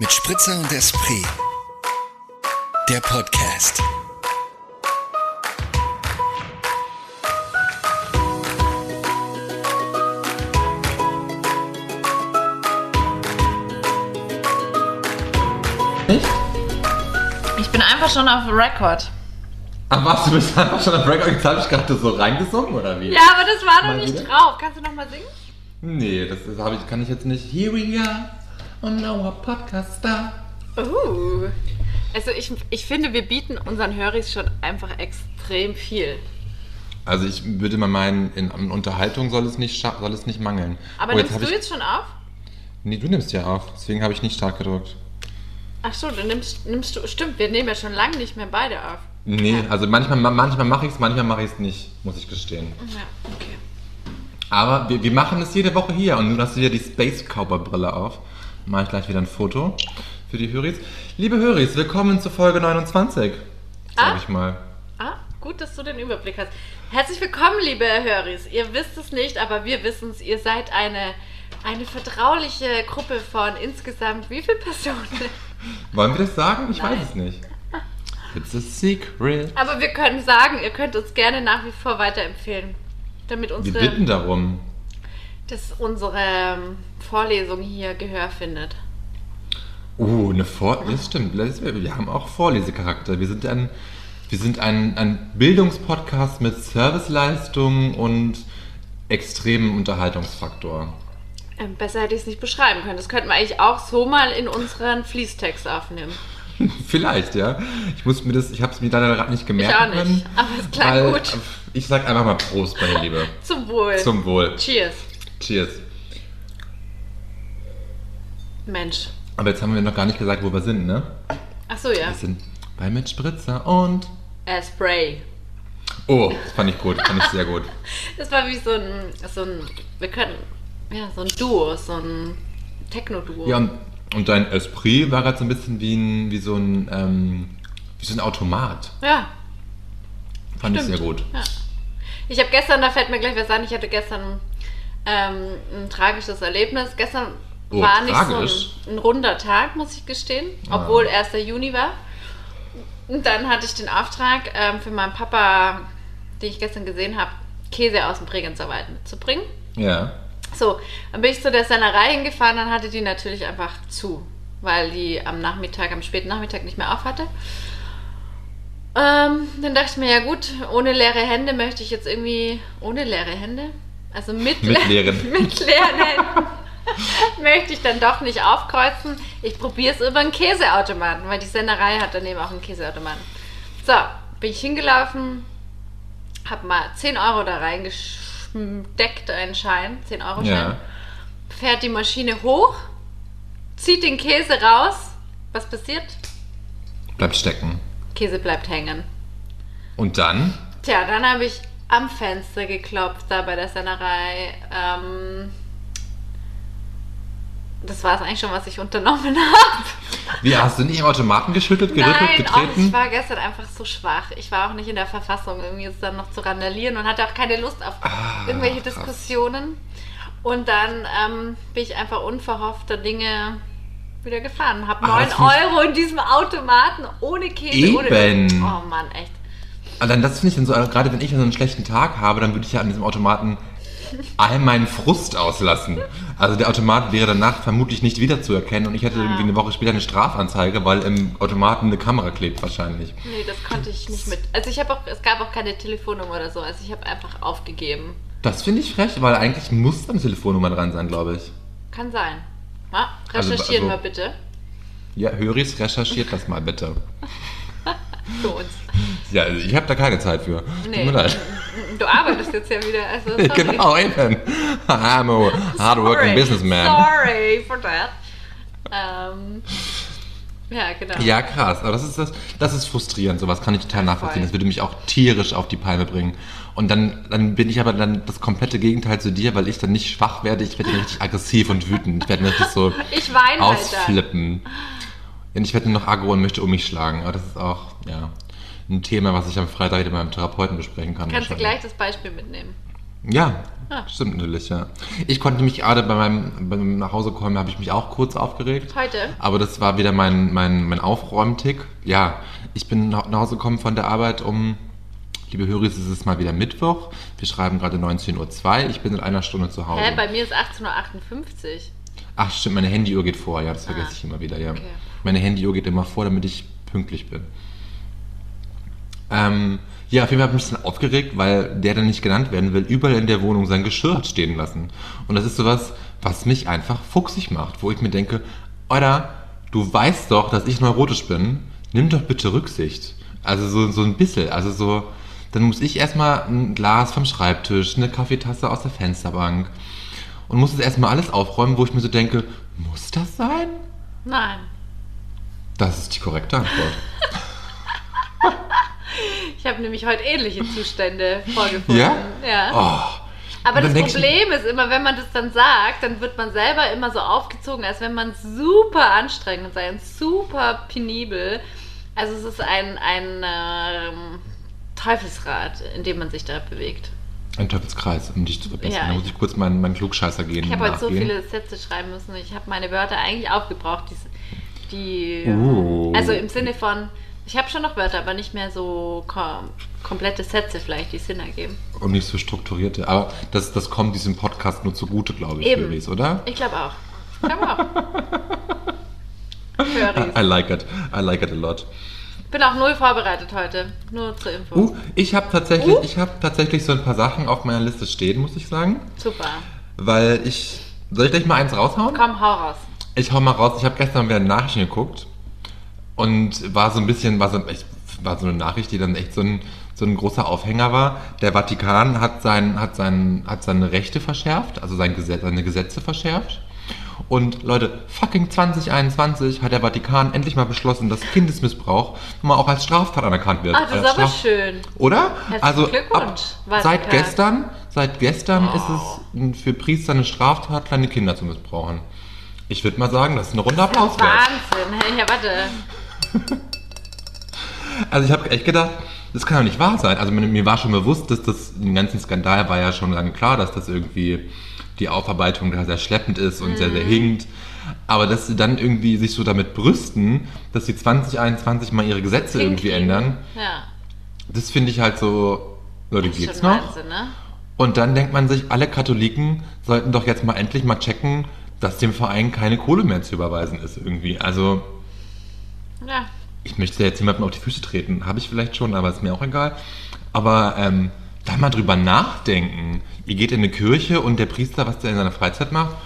Mit Spritzer und Esprit. Der Podcast. Echt? Ich bin einfach schon auf Record. Ach was, du bist einfach schon am Breakout, jetzt habe ich gerade so reingesungen, oder wie? Ja, aber das war noch Mal nicht wieder? drauf. Kannst du noch mal singen? Nee, das ist, hab ich, kann ich jetzt nicht. Here we are on our podcast star. Uh. Also ich, ich finde, wir bieten unseren Höris schon einfach extrem viel. Also ich würde mal meinen, in, in Unterhaltung soll es nicht, soll es nicht mangeln. Aber Oh, nimmst hab du ich, jetzt schon auf? Nee, du nimmst ja auf, deswegen habe ich nicht stark gedrückt. Ach so, du nimmst, nimmst du. Stimmt, wir nehmen ja schon lange nicht mehr beide auf. Nee, also manchmal, manchmal mache ich es, manchmal mache ich es nicht, muss ich gestehen. Ja, okay. Aber wir, wir machen es jede Woche hier und nun hast du ja die Space Cowboy Brille auf. Mache ich gleich wieder ein Foto für die Höris. Liebe Höris, willkommen zur Folge 29, sag Ah. ich mal. Ah, gut, dass du den Überblick hast. Herzlich willkommen, liebe Höris. Ihr wisst es nicht, aber wir wissen es. Ihr seid eine, eine vertrauliche Gruppe von insgesamt wie viele Personen? Wollen wir das sagen? Ich Nein. weiß es nicht. It's a secret. Aber wir können sagen, ihr könnt uns gerne nach wie vor weiterempfehlen. Damit Wir unsere, bitten darum. Dass unsere ähm, Vorlesung hier Gehör findet. Oh, eine Vor... Das stimmt. Wir haben auch Vorlesecharakter. Wir sind ein, wir sind ein, ein Bildungspodcast mit Serviceleistung und extremem Unterhaltungsfaktor. Ähm, besser hätte ich es nicht beschreiben können. Das könnten wir eigentlich auch so mal in unseren Fließtext aufnehmen. Vielleicht, ja. Ich muss mir das, ich habe es mir leider gerade nicht gemerkt. auch nicht, aber es klang gut. Ich sag einfach mal Prost, meine Liebe. Zum Wohl. Zum Wohl. Cheers. Cheers. Mensch. Aber jetzt haben wir noch gar nicht gesagt, wo wir sind, ne? Ach so, ja. Wir sind bei Mit Spritzer und. Äh, Spray. Oh, das fand ich gut, fand ich sehr gut. Das war wie so ein, so ein, wir können, ja, so ein Duo, so ein Techno-Duo. Ja, und, und dein Esprit war gerade so ein bisschen wie, ein, wie so ein. Ähm, wie so ein Automat. Ja, Fand ich Stimmt. sehr gut. Ja. Ich habe gestern, da fällt mir gleich was an, ich hatte gestern ähm, ein tragisches Erlebnis. Gestern Oh, war nicht tragisch? so ein, ein runder Tag, muss ich gestehen, Ah. obwohl 1. Juni war. Und dann hatte ich den Auftrag ähm, für meinen Papa, den ich gestern gesehen habe, Käse aus dem Bregenzer Wald mitzubringen. Ja. So, dann bin ich zu der Sennerei hingefahren, dann hatte die natürlich einfach zu, weil die am Nachmittag, am späten Nachmittag nicht mehr auf hatte. Ähm, dann dachte ich mir, ja gut, ohne leere Hände möchte ich jetzt irgendwie, ohne leere Hände, also mit, Mit leeren. mit Händen möchte ich dann doch nicht aufkreuzen. Ich probiere es über einen Käseautomaten, weil die Sennerei hat daneben auch einen Käseautomaten. So, bin ich hingelaufen, habe mal 10 Euro da reingesteckt, einen Schein, 10 Euro Schein Ja. fährt die Maschine hoch, zieht den Käse raus. Was passiert? Bleibt stecken. Käse bleibt hängen. Und dann? Tja, dann habe ich am Fenster geklopft, da bei der Sennerei. Ähm, das war es eigentlich schon, was ich unternommen habe. Wie, hast du nicht im Automaten geschüttelt, gerüttelt, Nein, getreten? ich war gestern einfach so schwach. Ich war auch nicht in der Verfassung, irgendwie jetzt dann noch zu randalieren und hatte auch keine Lust auf Ah, irgendwelche krass. Diskussionen. Und dann ähm, bin ich einfach unverhoffter Dinge wieder gefahren. Habe Ah, 9 das find ich- Euro in diesem Automaten ohne Käse. Ohne, Eben. oh Mann, echt. Aber dann, das finde ich dann so, also gerade wenn ich so einen schlechten Tag habe, dann würde ich ja an diesem Automaten all meinen Frust auslassen. Also der Automat wäre danach vermutlich nicht wiederzuerkennen und ich hätte irgendwie eine Woche später eine Strafanzeige, weil im Automaten eine Kamera klebt wahrscheinlich. Nee, das konnte ich nicht mit. Also ich habe auch, es gab auch keine Telefonnummer oder so. Also ich habe einfach aufgegeben. Das finde ich frech, weil eigentlich muss da eine Telefonnummer dran sein, glaube ich. Kann sein. Ja, Also- recherchieren also- wir bitte. Ja, Höris, recherchiert das mal bitte. Für uns. Ja, also ich habe da keine Zeit für. Tut Nee. mir leid. Du arbeitest jetzt ja wieder. Also sorry. genau, eben. I'm a hardworking businessman. Sorry for that. Ähm, ja, genau. Ja, krass. Aber das ist, das, das ist frustrierend. Sowas kann ich total nachvollziehen. voll. Das würde mich auch tierisch auf die Palme bringen. Und dann, dann bin ich aber dann das komplette Gegenteil zu dir, weil ich dann nicht schwach werde. Ich werde richtig aggressiv und wütend. Ich werde richtig so Ich weine halt dann. ausflippen. Und ich werde dann noch aggro und möchte um mich schlagen. Aber das ist auch, ja, ein Thema, was ich am Freitag mit meinem Therapeuten besprechen kann. Kannst du gleich das Beispiel mitnehmen? Ja, Ah. stimmt natürlich, ja. Ich konnte mich gerade bei meinem, beim Nachhausekommen, habe ich mich auch kurz aufgeregt. Heute? Aber das war wieder mein, mein, mein Aufräumtick. Ja, ich bin nach Hause gekommen von der Arbeit um, liebe Hörer, es ist mal wieder Mittwoch. Wir schreiben gerade 19.02 Uhr. Ich bin in einer Stunde zu Hause. Hä, bei mir ist 18.58 Uhr. Ach stimmt, meine Handyuhr geht vor. Ja, das vergesse Ah, ich immer wieder, ja. okay. Meine Handyuhr geht immer vor, damit ich pünktlich bin. Ähm, ja, auf jeden Fall habe ich mich dann aufgeregt, weil der dann nicht genannt werden will, überall in der Wohnung sein Geschirr hat stehen lassen. Und das ist sowas, was mich einfach fuchsig macht, wo ich mir denke, oder du weißt doch, dass ich neurotisch bin, nimm doch bitte Rücksicht. Also so, so ein bisschen, also so, dann muss ich erstmal ein Glas vom Schreibtisch, eine Kaffeetasse aus der Fensterbank und muss es erstmal alles aufräumen, wo ich mir so denke, muss das sein? Nein. Das ist die korrekte Antwort. Ich habe nämlich heute ähnliche Zustände vorgefunden. Ja? Ja. Oh. Aber das Problem ist immer, wenn man das dann sagt, dann wird man selber immer so aufgezogen, als wenn man super anstrengend sei und super penibel. Also es ist ein, ein ähm, Teufelsrad, in dem man sich da bewegt. Ein Teufelskreis, um dich zu verbessern. Ja, da muss ich- kurz meinen, meinen Klugscheißer gehen. Ich habe heute so viele Sätze schreiben müssen. Ich habe meine Wörter eigentlich aufgebraucht. Die, die Oh. Also im Sinne von, ich habe schon noch Wörter, aber nicht mehr so kom komplette Sätze vielleicht, die Sinn ergeben. Und nicht so strukturierte. Aber das, das kommt diesem Podcast nur zugute, glaube ich, Eben. Höris, oder? Ich glaube auch. Ich glaube auch. Höris. I like it. I like it a lot. Bin auch null vorbereitet heute. Nur zur Info. Uh, ich habe tatsächlich, Uh. ich habe tatsächlich so ein paar Sachen auf meiner Liste stehen, muss ich sagen. Super. Weil ich. Soll ich gleich mal eins raushauen? Komm, hau raus. Ich hau mal raus. Ich habe gestern wieder Nachrichten geguckt und war so ein bisschen, war so, echt, war so eine Nachricht, die dann echt so ein, so ein großer Aufhänger war. Der Vatikan hat, sein, hat, sein, hat seine Rechte verschärft, also sein Gesetz, seine Gesetze verschärft. Und Leute, fucking 2021 hat der Vatikan endlich mal beschlossen, dass Kindesmissbrauch mal auch als Straftat anerkannt wird. Ach, das ist aber Straf- schön. Oder? Herzlichen also Glückwunsch, ab, seit gestern, seit gestern ist es für Priester eine Straftat, kleine Kinder zu missbrauchen. Ich würde mal sagen, das ist eine runde Applaus. Wahnsinn. Hey, ja, warte. Also ich habe echt gedacht, das kann doch nicht wahr sein. Also mir, war schon bewusst, dass das im ganzen Skandal war ja schon lange klar, dass das irgendwie die Aufarbeitung da sehr schleppend ist und sehr, sehr Mhm. hinkt. Aber dass sie dann irgendwie sich so damit brüsten, dass sie 2021 mal ihre Gesetze irgendwie Hinkriegen. ändern, Ja. das finde ich halt so, Leute, Das geht's noch? Wahnsinn, ne? Und dann denkt man sich, alle Katholiken sollten doch jetzt mal endlich mal checken, dass dem Verein keine Kohle mehr zu überweisen ist irgendwie. Also Ja. ich möchte jetzt niemandem auf die Füße treten. Habe ich vielleicht schon, aber ist mir auch egal. Aber ähm, da mal drüber nachdenken. Ihr geht in eine Kirche und der Priester, was der in seiner Freizeit macht,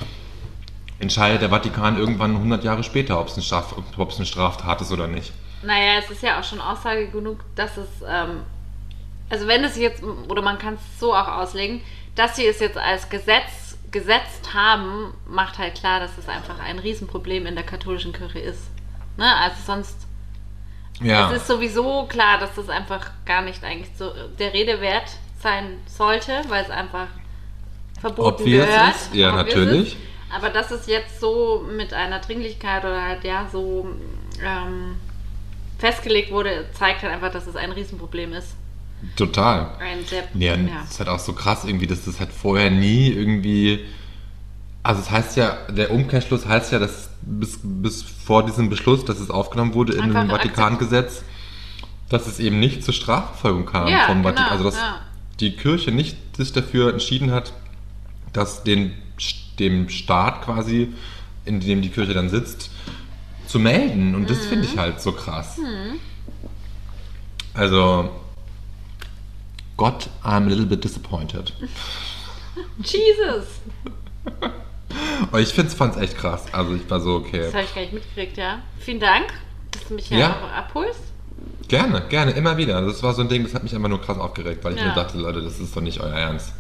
entscheidet der Vatikan irgendwann 100 Jahre später, ob es eine, Straf eine Straftat ist oder nicht. Naja, es ist ja auch schon Aussage genug, dass es, ähm, also wenn es jetzt, oder man kann es so auch auslegen, dass sie es jetzt als Gesetz gesetzt haben, macht halt klar, dass es einfach ein Riesenproblem in der katholischen Kirche ist. Ne? Also sonst, Ja, es ist sowieso klar, dass das einfach gar nicht eigentlich so der Rede wert sein sollte, weil es einfach verboten Obvious gehört. ist, ja, Obvious natürlich. Ist. Aber dass es jetzt so mit einer Dringlichkeit oder halt ja so ähm, festgelegt wurde, zeigt halt einfach, dass es ein Riesenproblem ist. total. Ein sehr, Ja, es ist halt auch so krass irgendwie, dass das halt vorher nie irgendwie. Also es heißt ja, der Umkehrschluss heißt ja, dass bis, bis vor diesem Beschluss, dass es aufgenommen wurde in dem Vatikangesetz, dass es eben nicht zur Strafverfolgung kam Ja, vom genau, Vatikan. Also dass ja. die Kirche nicht sich dafür entschieden hat, dass den, dem Staat quasi, in dem die Kirche dann sitzt, zu melden. Und das Mhm. finde ich halt so krass. Also, Gott, I'm a little bit disappointed. Jesus! Aber ich find's, fand's echt krass. Also ich war so, okay. Das habe ich gar nicht mitgekriegt, ja. Vielen Dank, dass du mich hier Ja. abholst. Gerne, gerne, immer wieder. Das war so ein Ding, das hat mich einfach nur krass aufgeregt, weil ich Ja. mir dachte, Leute, das ist doch nicht euer Ernst.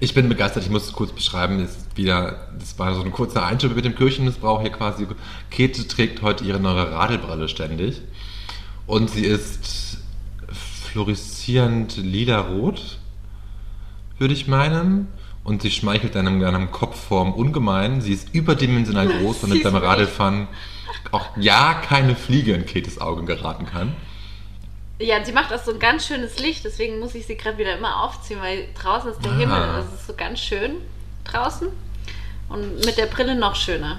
Ich bin begeistert, ich muss es kurz beschreiben. Das, ist wieder, das war so ein kurzer Einschub mit dem Kirchenmissbrauch hier quasi. Käthe trägt heute ihre neue Radelbrille ständig. Und sie ist fluoreszierend lila-rot, würde ich meinen. Und sie schmeichelt deinem, deinem Kopfform ungemein. Sie ist überdimensional groß, damit beim. Radlfahren auch ja keine Fliege in Käthes Auge geraten kann. Ja, sie macht auch so ein ganz schönes Licht, deswegen muss ich sie gerade wieder immer aufziehen, weil draußen ist der Ah. Himmel. Das ist so ganz schön draußen. Und mit der Brille noch schöner.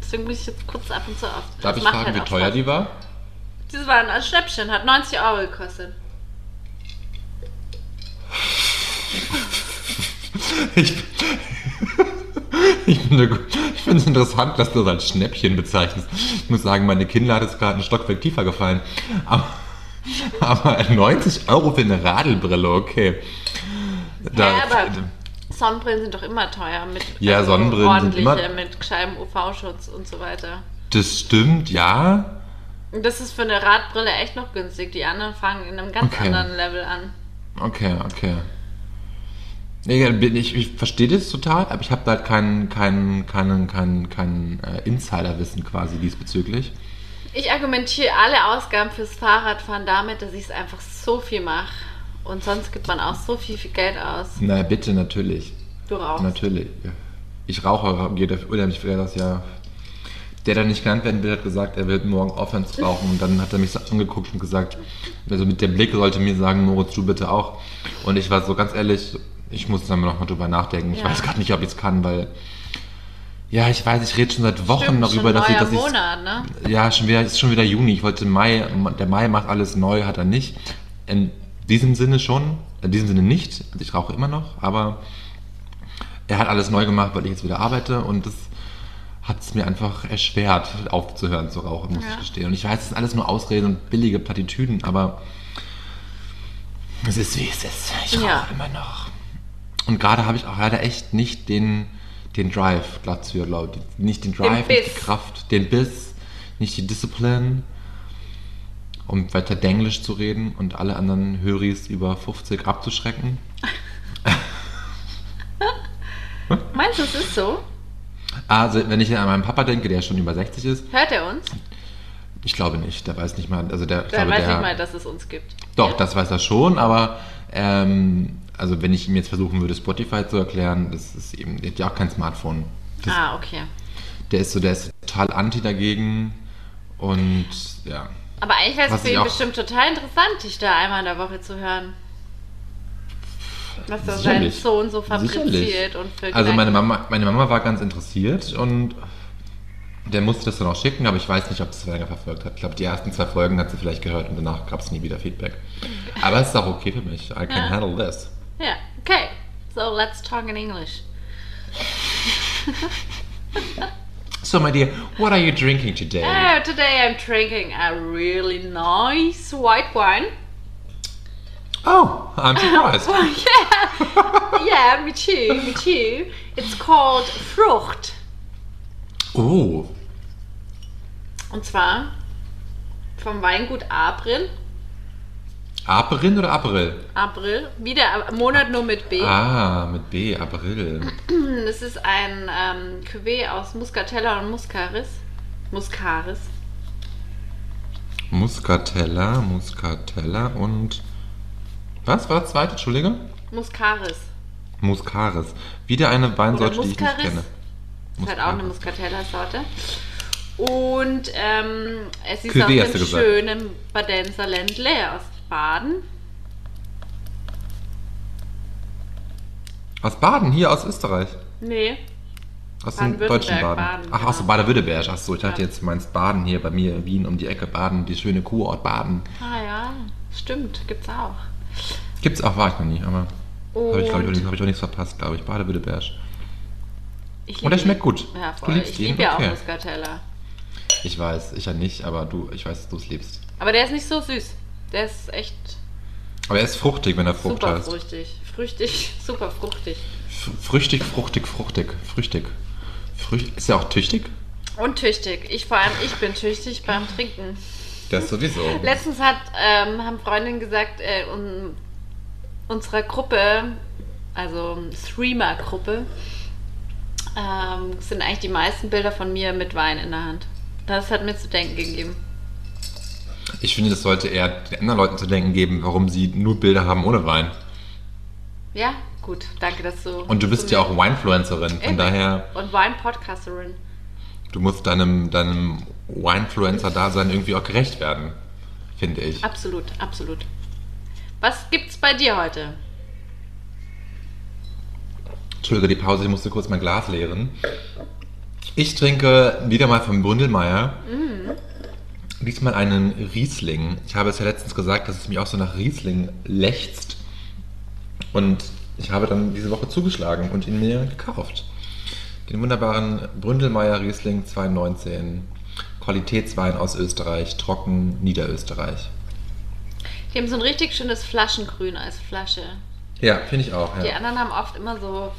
Deswegen muss ich jetzt kurz ab und zu auf. Darf Das ich fragen, halt wie teuer Spaß. die war? Das war ein Schnäppchen, hat 90 Euro gekostet. Ich, ich finde es interessant, dass du das als Schnäppchen bezeichnest. Ich muss sagen, meine hat es gerade ein Stockwerk tiefer gefallen. Aber, aber 90 Euro für eine Radelbrille, okay. Da- ja, aber Sonnenbrillen sind doch immer teuer. Mit, Ja, Sonnenbrillen sind immer- Mit gescheitem UV-Schutz und so weiter. das stimmt, ja. Das ist für eine Radbrille echt noch günstig. Die anderen fangen in einem ganz Okay. anderen Level an. Okay, okay. Ich, ich verstehe das total, aber ich habe da halt kein, kein, kein, kein, kein äh, Insiderwissen quasi diesbezüglich. Ich argumentiere alle Ausgaben fürs Fahrradfahren damit, dass ich es einfach so viel mache. Und sonst gibt man auch so viel, viel Geld aus. Na bitte, natürlich. Du rauchst. Natürlich. Ich rauche, dafür unheimlich viel das ja. Der, der nicht genannt werden will, hat gesagt, er wird morgen aufhören zu rauchen. Und dann hat er mich so angeguckt und gesagt, also mit dem Blick sollte mir sagen, Moritz, du bitte auch. Und ich war so ganz ehrlich, ich muss dann noch mal drüber nachdenken. Ich Ja. weiß gar nicht, ob ich es kann, weil. Ja, ich weiß, ich rede schon seit Wochen Stimmt, darüber, dass ich, dass Monat, ne? ja, schon wieder, ist schon wieder Juni. Ich wollte Mai, der Mai macht alles neu, hat er nicht. In diesem Sinne schon, in diesem Sinne nicht. Also ich rauche immer noch, aber er hat alles neu gemacht, weil ich jetzt wieder arbeite und das hat es mir einfach erschwert, aufzuhören zu rauchen, muss Ja. ich gestehen. Und ich weiß, es sind alles nur Ausreden und billige Plattitüden, aber es ist wie es ist. Ich rauche Ja. immer noch. Und gerade habe ich auch leider echt nicht den, den Drive, Glatzür, glaube ich. Nicht den Drive, nicht die. Kraft, den Biss, nicht die Disziplin, um weiter Denglisch zu reden und alle anderen Höris über 50 abzuschrecken. Meinst du, es ist so? Also, wenn ich an meinen Papa denke, der schon über 60 ist, Hört er uns? ich glaube nicht. Der weiß nicht mal, also der, Der glaube, weiß der, nicht mal, dass es uns gibt. Doch, Ja? das weiß er schon, aber ähm, also wenn ich ihm jetzt versuchen würde, Spotify zu erklären, das ist eben, der hat ja auch kein Smartphone. Das, Ah, okay. Der ist so, der ist total anti dagegen und ja. Aber eigentlich wäre es für ihn bestimmt total interessant, dich da einmal in der Woche zu hören. Was da sein. Sohn so fabriziert und für Also meine Mama, meine Mama war ganz interessiert und der musste das dann auch schicken, aber ich weiß nicht, ob es länger verfolgt hat. Ich glaube, die ersten zwei Folgen hat sie vielleicht gehört und danach gab es nie wieder Feedback. Aber es ist auch okay für mich. I can handle this. Ja, okay. So, let's talk in English. So, my dear, what are you drinking today? Oh, today I'm drinking a really nice white wine. Oh, I'm surprised. Oh, yeah. yeah, me too, me too. It's called Frucht. Oh, Und zwar vom Weingut April. April oder April? April, wieder Monat nur mit B. Ah, mit B, April. Das ist ein ähm, Cuvée aus Muscatella und Muscaris. Muscaris. Muscatella, Muscatella und. Was war das zweite? Entschuldige? Muscaris. Muscaris. Wieder eine Weinsorte, die ich nicht kenne. Das ist halt auch eine Muscatella-Sorte. Und ähm, es ist Cuvée aus dem schönen Badenser Ländle aus Baden. Aus Baden, hier aus Österreich. Nee, Aus dem deutschen Baden. Baden, Ach, aus genau. Baden-Württemberg. Ach so, ich dachte jetzt, du meinst Baden hier bei mir in Wien um die Ecke. Baden, die schöne Kurort Baden. ah ja, stimmt, gibt's auch. Gibt's auch, war ich noch nie, aber. Habe ich, glaube ich, hab ich auch nichts verpasst, glaube ich. Baden-Württemberg. Und der schmeckt gut. Ja, Du voll. liebst ich liebe ja Okay. auch Muscatella. Ich weiß, ich ja nicht, aber du, ich weiß, dass du es liebst. Aber der ist nicht so süß. Der ist echt Aber er ist fruchtig, wenn er Frucht super heißt. fruchtig. Früchtig, super fruchtig. Früchtig, fruchtig, fruchtig, früchtig. Früch ist er auch tüchtig? Und tüchtig. Ich vor allem, ich bin tüchtig beim Trinken. Das sowieso. Letztens hat, ähm, haben Freundinnen gesagt, äh, un, unserer Gruppe, also Streamer-Gruppe, ähm, sind eigentlich die meisten Bilder von mir mit Wein in der Hand. Das hat mir zu denken gegeben. Ich finde, das sollte eher den anderen Leuten zu denken geben, warum sie nur Bilder haben ohne Wein. Ja, gut, danke, dass du. Und du bist ja auch Winefluencerin, von daher, Und Wein-Podcasterin. du musst deinem, deinem Winefluencer-Dasein irgendwie auch gerecht werden. finde ich. Absolut, absolut. Was gibt's bei dir heute? Entschuldige die Pause, ich musste kurz mein Glas leeren. Ich trinke wieder mal vom Bründelmeier. Diesmal einen Riesling. Ich habe es ja letztens gesagt, dass es mich auch so nach Riesling lechzt. Und ich habe dann diese Woche zugeschlagen und ihn mir gekauft. Den wunderbaren Bründelmeier Riesling 2019. Qualitätswein aus Österreich, trocken Niederösterreich. Die haben so ein richtig schönes Flaschengrün als Flasche. Ja, finde ich auch. Die Ja. anderen haben oft immer so,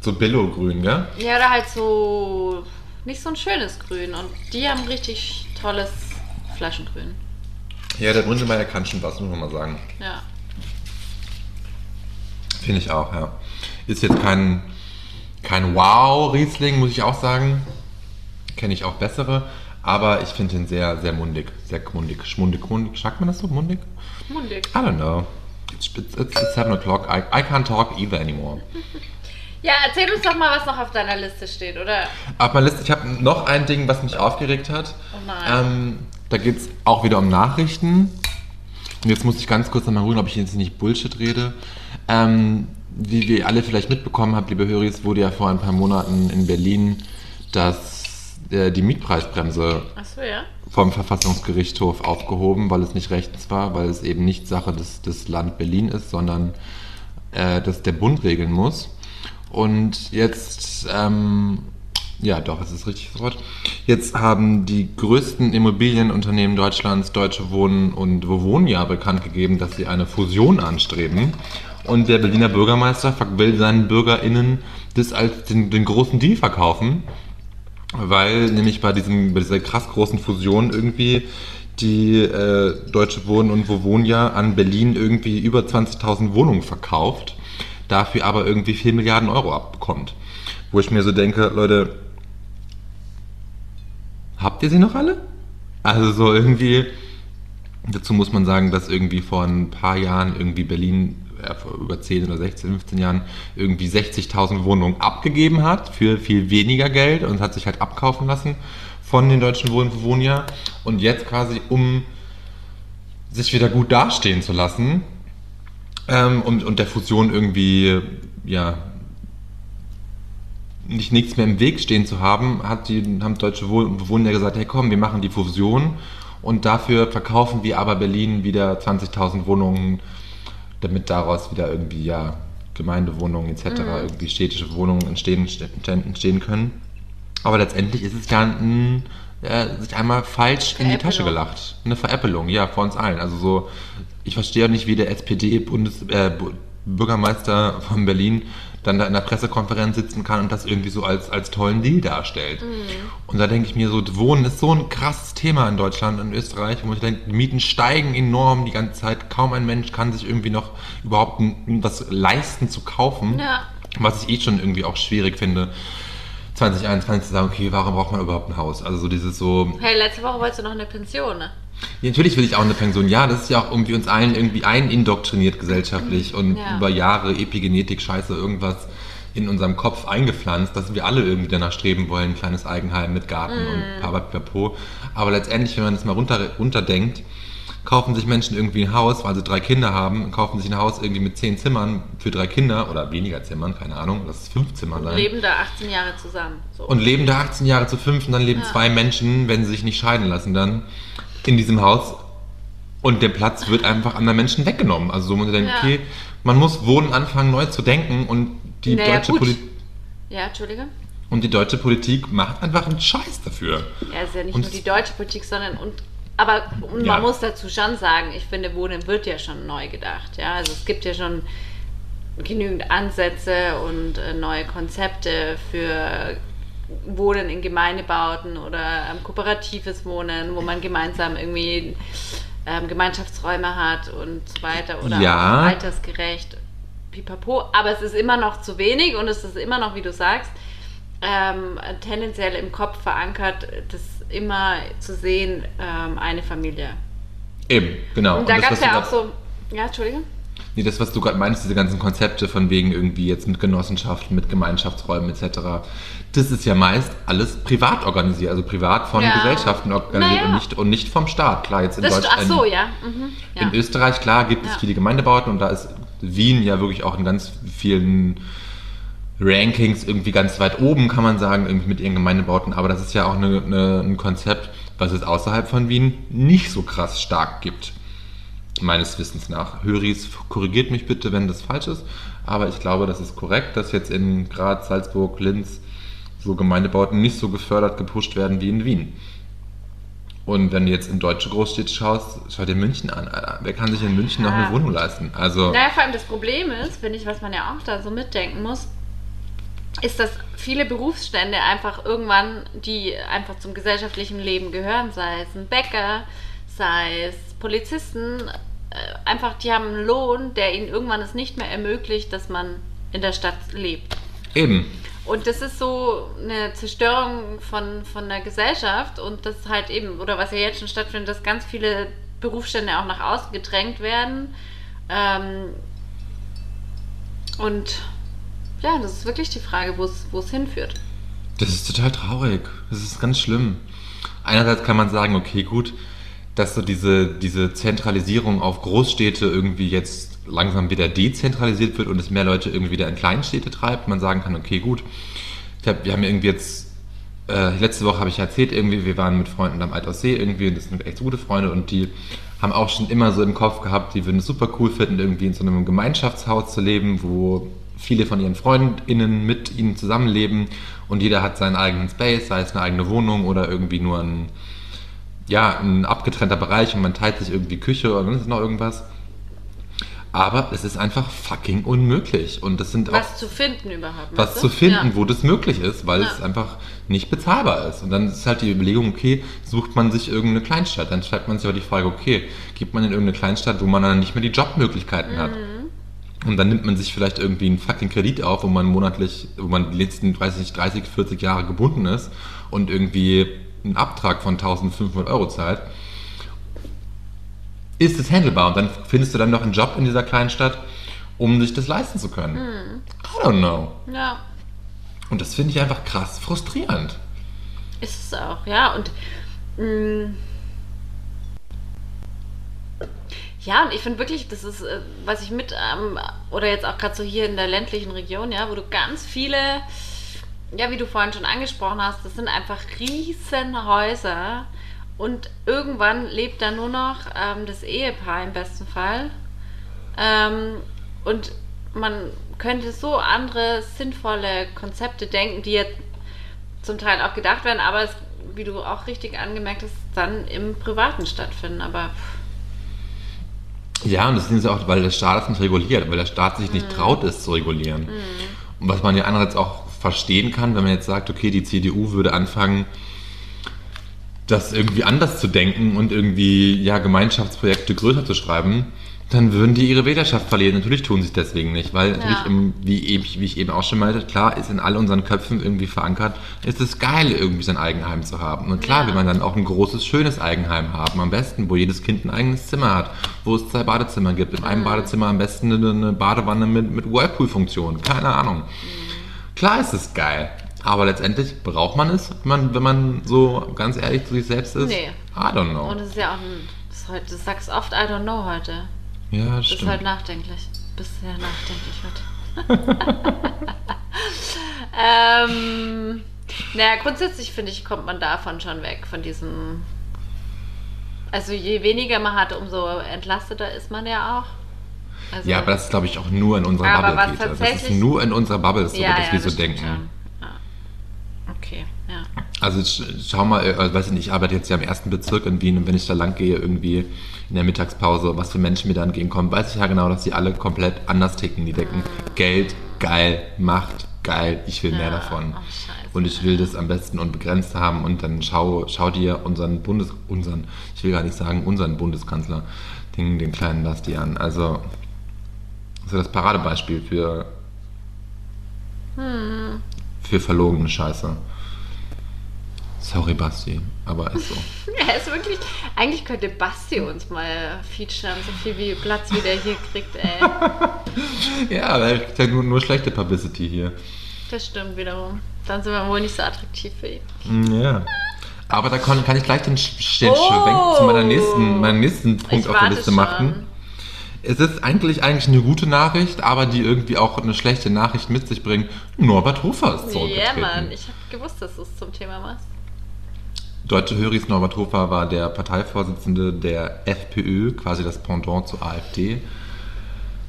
So Billo-Grün, gell? ja, oder halt so, nicht so ein schönes Grün. Und die haben richtig tolles Flaschengrün. Ja, der Bründelmeier kann schon was, muss man mal sagen. Ja. Finde ich auch, ja. Ist jetzt kein, kein Wow-Riesling, muss ich auch sagen. Kenne ich auch bessere. Aber ich finde ihn sehr, sehr mundig. Sehr mundig. Schmundig, mundig. Sagt man das so? Mundig? Mundig. I don't know. It's, it's, it's seven o'clock. I, I can't talk either anymore. Ja, erzähl uns doch mal, was noch auf deiner Liste steht, oder? Auf meiner Liste, ich habe noch ein Ding, was mich aufgeregt hat. Oh nein. Ähm, da geht es auch wieder um Nachrichten. Und jetzt muss ich ganz kurz nochmal rühren, ob ich jetzt nicht Bullshit rede. Ähm, wie wir alle vielleicht mitbekommen habt, liebe Höris, wurde ja vor ein paar Monaten in Berlin das, äh, die Mietpreisbremse Achso, ja. vom Verfassungsgerichtshof aufgehoben, weil es nicht rechtens war, weil es eben nicht Sache des, des Land Berlin ist, sondern äh, das der Bund regeln muss. Und jetzt, ähm, ja doch, es ist richtig das Wort. Jetzt haben die größten Immobilienunternehmen Deutschlands, Deutsche Wohnen und Vovonia bekannt gegeben, dass sie eine Fusion anstreben. Und der Berliner Bürgermeister will seinen BürgerInnen das als den, den großen Deal verkaufen weil nämlich bei, diesem, bei dieser krass großen Fusion irgendwie die äh, Deutsche Wohnen und Vovonia an Berlin irgendwie über 20.000 Wohnungen verkauft, dafür aber irgendwie 4 Milliarden Euro abbekommt. Wo ich mir so denke, Leute, habt ihr sie noch alle? Also so irgendwie, dazu muss man sagen, dass irgendwie vor ein paar Jahren irgendwie Berlin, äh, vor über 10 oder 16, 15 Jahren, irgendwie 60.000 Wohnungen abgegeben hat für viel weniger Geld und hat sich halt abkaufen lassen von den deutschen Vovonia. Und jetzt quasi, um sich wieder gut dastehen zu lassen ähm, und, und der Fusion irgendwie, ja, nicht nichts mehr im Weg stehen zu haben, hat die, haben deutsche Bewohner gesagt, hey komm, wir machen die Fusion und dafür verkaufen wir aber Berlin wieder 20.000 Wohnungen, damit daraus wieder irgendwie ja Gemeindewohnungen etc., irgendwie städtische Wohnungen entstehen, entstehen können. Aber letztendlich ist es ja ein, äh, sich einmal falsch in die Tasche gelacht. Eine Veräppelung, ja, vor uns allen. Also so, ich verstehe auch nicht, wie der SPD-Bundes äh, von Berlin dann da in der Pressekonferenz sitzen kann und das irgendwie so als, als tollen Deal darstellt. Und da denke ich mir so, Wohnen ist so ein krasses Thema in Deutschland und Österreich, wo ich denke, die Mieten steigen enorm die ganze Zeit. Kaum ein Mensch kann sich irgendwie noch überhaupt was leisten zu kaufen. Ja. Was ich eh schon irgendwie auch schwierig finde, 2021 zu sagen, okay, warum braucht man überhaupt ein Haus? Also so dieses so, Hey, letzte Woche wolltest du noch eine Pension, ne? Ja, natürlich will ich auch eine Pension. Ja, das ist ja auch irgendwie uns allen irgendwie einindoktriniert gesellschaftlich und Ja. über Jahre Epigenetik, Scheiße, irgendwas in unserem Kopf eingepflanzt, dass wir alle irgendwie danach streben wollen, ein kleines Eigenheim mit Garten und Papapipapo. Aber letztendlich, wenn man das mal runter, runterdenkt, kaufen sich Menschen irgendwie ein Haus, weil sie drei Kinder haben, kaufen sich ein Haus irgendwie mit zehn Zimmern für drei Kinder oder weniger Zimmern, keine Ahnung, lass es fünf Zimmer sein. Leben da 18 Jahre zusammen. So. Und leben da 18 Jahre zu fünf und dann leben Ja. zwei Menschen, wenn sie sich nicht scheiden lassen, dann in diesem Haus. Und der Platz wird einfach anderen Menschen weggenommen. Also so muss man denken, Ja. okay, man muss Wohnen anfangen neu zu denken und die, Naja, deutsche, gut. Poli ja, Entschuldige? und die deutsche Politik macht einfach einen Scheiß dafür. Ja, ist ja nicht Und nur die deutsche Politik, sondern und aber und Ja. man muss dazu schon sagen, ich finde, Wohnen wird ja schon neu gedacht. Ja, also es gibt ja schon genügend Ansätze und äh, neue Konzepte für Wohnen in Gemeindebauten oder ähm, kooperatives Wohnen, wo man gemeinsam irgendwie ähm, Gemeinschaftsräume hat und so weiter oder Ja. altersgerecht. Pipapo, aber es ist immer noch zu wenig und es ist immer noch, wie du sagst, ähm, tendenziell im Kopf verankert, das immer zu sehen, ähm, eine Familie. Eben, genau. Und da gab es ja auch so, ja, Entschuldigung? Nee, das, was du gerade meinst, diese ganzen Konzepte von wegen irgendwie jetzt mit Genossenschaften, mit Gemeinschaftsräumen etc., das ist ja meist alles privat organisiert, also privat von Ja. Gesellschaften organisiert Naja. und, nicht, und nicht vom Staat. Klar, jetzt in Das, Deutschland. ach so, ja. Mhm, ja. In Österreich, klar, gibt es viele Gemeindebauten und da ist Wien ja wirklich auch in ganz vielen Rankings irgendwie ganz weit oben, kann man sagen, irgendwie mit ihren Gemeindebauten. Aber das ist ja auch eine, eine, ein Konzept, was es außerhalb von Wien nicht so krass stark gibt. Meines Wissens nach. Höris, korrigiert mich bitte, wenn das falsch ist. Aber ich glaube, das ist korrekt, dass jetzt in Graz, Salzburg, Linz so Gemeindebauten nicht so gefördert, gepusht werden wie in Wien. Und wenn du jetzt in deutsche Großstädte schaust, schau dir München an. Alter. Wer kann sich in München noch Ja. eine Wohnung leisten? Also, Naja, vor allem das Problem ist, finde ich, was man ja auch da so mitdenken muss, ist, dass viele Berufsstände einfach irgendwann, die einfach zum gesellschaftlichen Leben gehören, sei es ein Bäcker, sei es Polizisten, äh, einfach, die haben einen Lohn, der ihnen irgendwann es nicht mehr ermöglicht, dass man in der Stadt lebt. eben. Und das ist so eine Zerstörung von, von der Gesellschaft und das halt eben, oder was ja jetzt schon stattfindet, dass ganz viele Berufsstände auch nach außen gedrängt werden. Ähm, und ja, das ist wirklich die Frage, wo es wo es hinführt. Das ist total traurig. Das ist ganz schlimm. Einerseits kann man sagen, okay, gut, dass so diese, diese Zentralisierung auf Großstädte irgendwie jetzt langsam wieder dezentralisiert wird und es mehr Leute irgendwie wieder in Kleinstädte treibt. Man sagen kann, okay, gut, hab, wir haben irgendwie jetzt, äh, letzte Woche habe ich erzählt, irgendwie, wir waren mit Freunden am Altaussee irgendwie und das sind echt gute Freunde und die haben auch schon immer so im Kopf gehabt, die würden es super cool finden, irgendwie in so einem Gemeinschaftshaus zu leben, wo viele von ihren FreundInnen mit ihnen zusammenleben und jeder hat seinen eigenen Space, sei es eine eigene Wohnung oder irgendwie nur ein, ja, ein abgetrennter Bereich und man teilt sich irgendwie Küche oder sonst noch irgendwas. Aber es ist einfach fucking unmöglich. Und das sind auch Was zu finden überhaupt. was zu finden, Ja. wo das möglich ist, weil Ja. es einfach nicht bezahlbar ist. Und dann ist halt die Überlegung, okay, sucht man sich irgendeine Kleinstadt. Dann stellt man sich aber die Frage, okay, geht man in irgendeine Kleinstadt, wo man dann nicht mehr die Jobmöglichkeiten hat. Mhm. Und dann nimmt man sich vielleicht irgendwie einen fucking Kredit auf, wo man monatlich, wo man die letzten 30, 30, 40 Jahre gebunden ist und irgendwie einen Abtrag von 1500 Euro zahlt. Ist es handelbar? Und dann findest du dann noch einen Job in dieser Kleinstadt, um sich das leisten zu können. Mhm. I don't know. ja, Und das finde ich einfach krass frustrierend. ist es auch, ja. Und mh, ja, und ich finde wirklich, das ist, äh, was ich mit, ähm, oder jetzt auch gerade so hier in der ländlichen Region, ja, wo du ganz viele, ja, wie du vorhin schon angesprochen hast, das sind einfach riesen Häuser und irgendwann lebt da nur noch ähm, das Ehepaar im besten Fall. Ähm, und man könnte so andere sinnvolle Konzepte denken, die jetzt zum Teil auch gedacht werden, aber es, wie du auch richtig angemerkt hast, dann im Privaten stattfinden. Aber Ja, und das ist ja auch, weil der Staat es nicht reguliert, weil der Staat sich nicht traut, es zu regulieren. Und was man ja andererseits auch verstehen kann, wenn man jetzt sagt, okay, die CDU würde anfangen, das irgendwie anders zu denken und irgendwie ja Gemeinschaftsprojekte größer zu schreiben, dann würden die ihre Wählerschaft verlieren. Natürlich tun sie es deswegen nicht, weil natürlich, Ja. im, wie, eben, wie ich eben auch schon meinte, klar ist in all unseren Köpfen irgendwie verankert, ist es geil, irgendwie sein Eigenheim zu haben. Und klar Ja. will man dann auch ein großes, schönes Eigenheim haben, am besten, wo jedes Kind ein eigenes Zimmer hat, wo es zwei Badezimmer gibt, in einem Badezimmer am besten eine, Badewanne mit, mit Whirlpool-Funktion, keine Ahnung. Klar ist es geil, aber letztendlich braucht man es, wenn man, wenn man so ganz ehrlich zu sich selbst ist. Nee. I don't know. und es ist ja auch ein, das, heute, das sagst oft, I don't know heute. ja, Das ist stimmt. halt nachdenklich. Bist sehr nachdenklich heute. ähm, naja, grundsätzlich finde ich, kommt man davon schon weg, von diesem. Also je weniger man hat, umso entlasteter ist man ja auch. Also, ja, aber das ist, glaube ich, auch nur in unserer Aber Bubble, was Peter. Das ist nur in unserer Bubble so, ja, dass ja, wir so denken. Ja. Okay, ja. Also sch- schau mal, äh, weiß ich nicht, ich arbeite jetzt ja im ersten Bezirk in Wien und wenn ich da lang gehe, irgendwie in der Mittagspause, was für Menschen mir da entgegenkommen, weiß ich ja genau, dass die alle komplett anders ticken. Die denken, Geld, geil, Macht, geil, ich will mehr Ja, davon. oh, und ich will das am besten unbegrenzt haben und dann schau, schau dir unseren Bundes, unseren, ich will gar nicht sagen unseren Bundeskanzler, den, den kleinen Lasti an. Also, das ist ja das Paradebeispiel für, für verlogene Scheiße. Sorry, Basti, aber ist so. Er ist wirklich. Eigentlich könnte Basti uns mal featuren, so viel wie Platz wie der hier kriegt, ey. ja, der kriegt ja nur, nur schlechte Publicity hier. Das stimmt wiederum. Dann sind wir wohl nicht so attraktiv für ihn. Mm, Ja. Aber da kann, kann ich gleich den, den Oh. Schwenk zu meiner nächsten, meinem nächsten Punkt Ich auf der Liste schon. machen. Es ist eigentlich eigentlich eine gute Nachricht, aber die irgendwie auch eine schlechte Nachricht mit sich bringt. Norbert Hofer ist Ja, zurückgetreten. Mann. Ich habe gewusst, dass du es zum Thema machst. Deutsche Höris Norbert Hofer war der Parteivorsitzende der FPÖ, quasi das Pendant zur AfD.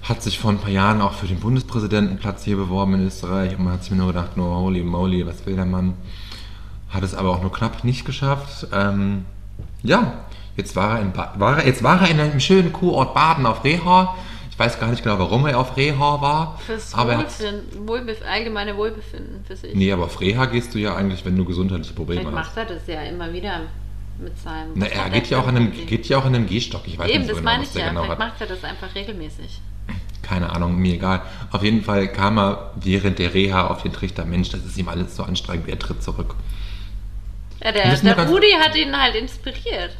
Hat sich vor ein paar Jahren auch für den Bundespräsidentenplatz hier beworben in Österreich und man hat sich mir nur gedacht, no, holy moly, was will der Mann? Hat es aber auch nur knapp nicht geschafft. Ähm, ja, jetzt war er, in ba war jetzt war er in einem schönen Kurort Baden auf Rehor. Ich weiß gar nicht genau, warum er auf Rehor war. Fürs aber er Wohlbefinden, Wohlbef allgemeine Wohlbefinden für sich. nee, aber auf Reha gehst du ja eigentlich, wenn du gesundheitliche Probleme Vielleicht hast. macht er das ja immer wieder mit seinem. Na, er geht ja auch in einem, geht ja auch in einem Gehstock. Ich weiß Eben, nicht so das genau, meine ich ja. genau Vielleicht hat. macht er das einfach regelmäßig. Keine Ahnung, mir egal. Auf jeden Fall kam er während der Reha auf den Trichter, Mensch, das ist ihm alles so anstrengend, er tritt zurück. Ja, der, der Rudi hat ihn halt inspiriert.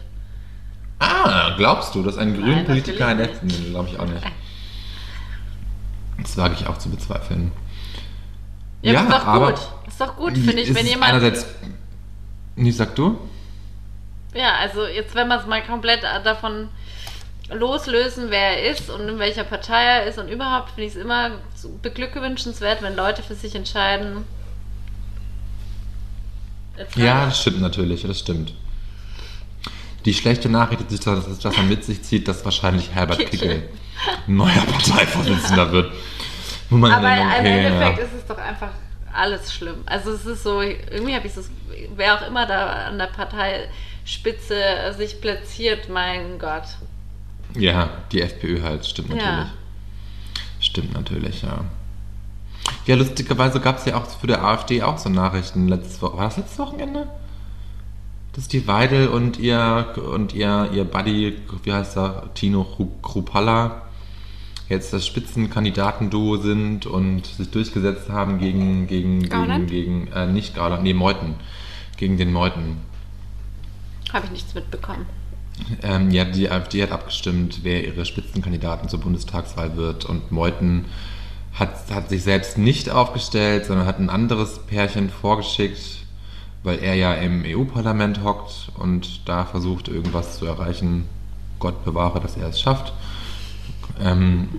Ah, glaubst du, dass ein grünen Nein, Politiker ein F... Nee, glaube ich auch nicht. Das wage ich auch zu bezweifeln. Ja, ist doch gut. Ist doch gut, finde ich, wenn jemand. Einerseits... Nee, sag du? Ja, also jetzt, wenn wir es mal komplett davon loslösen, wer er ist und in welcher Partei er ist und überhaupt finde ich es immer beglückwünschenswert, wenn Leute für sich entscheiden. Ja, das stimmt natürlich, das stimmt. Die schlechte Nachricht ist, dass es das dann mit sich zieht, dass wahrscheinlich Herbert Kickel. Neuer Parteivorsitzender wird. Wo man Aber denkt, im okay, Endeffekt ja. ist es doch einfach alles schlimm. Also es ist so, irgendwie habe ich es, wer auch immer da an der Parteispitze sich platziert, mein Gott. Ja, die FPÖ halt, stimmt Ja. natürlich. Stimmt natürlich, ja. Ja, lustigerweise gab es ja auch für der AfD auch so Nachrichten letztes Wo War das letztes Wochenende? Dass die Weidel und ihr und ihr, ihr Buddy, wie heißt er, Tino Kru- Krupalla, jetzt das Spitzenkandidatenduo sind und sich durchgesetzt haben gegen, gegen, gegen, Gauland? gegen äh, nicht Gauland, nee, Meuthen. Gegen den Meuthen. Habe ich nichts mitbekommen. Ähm, ja, die AfD hat abgestimmt, wer ihre Spitzenkandidaten zur Bundestagswahl wird. Und Meuthen hat, hat sich selbst nicht aufgestellt, sondern hat ein anderes Pärchen vorgeschickt, weil er ja im EU-Parlament hockt und da versucht, irgendwas zu erreichen. Gott bewahre, dass er es schafft. Ähm,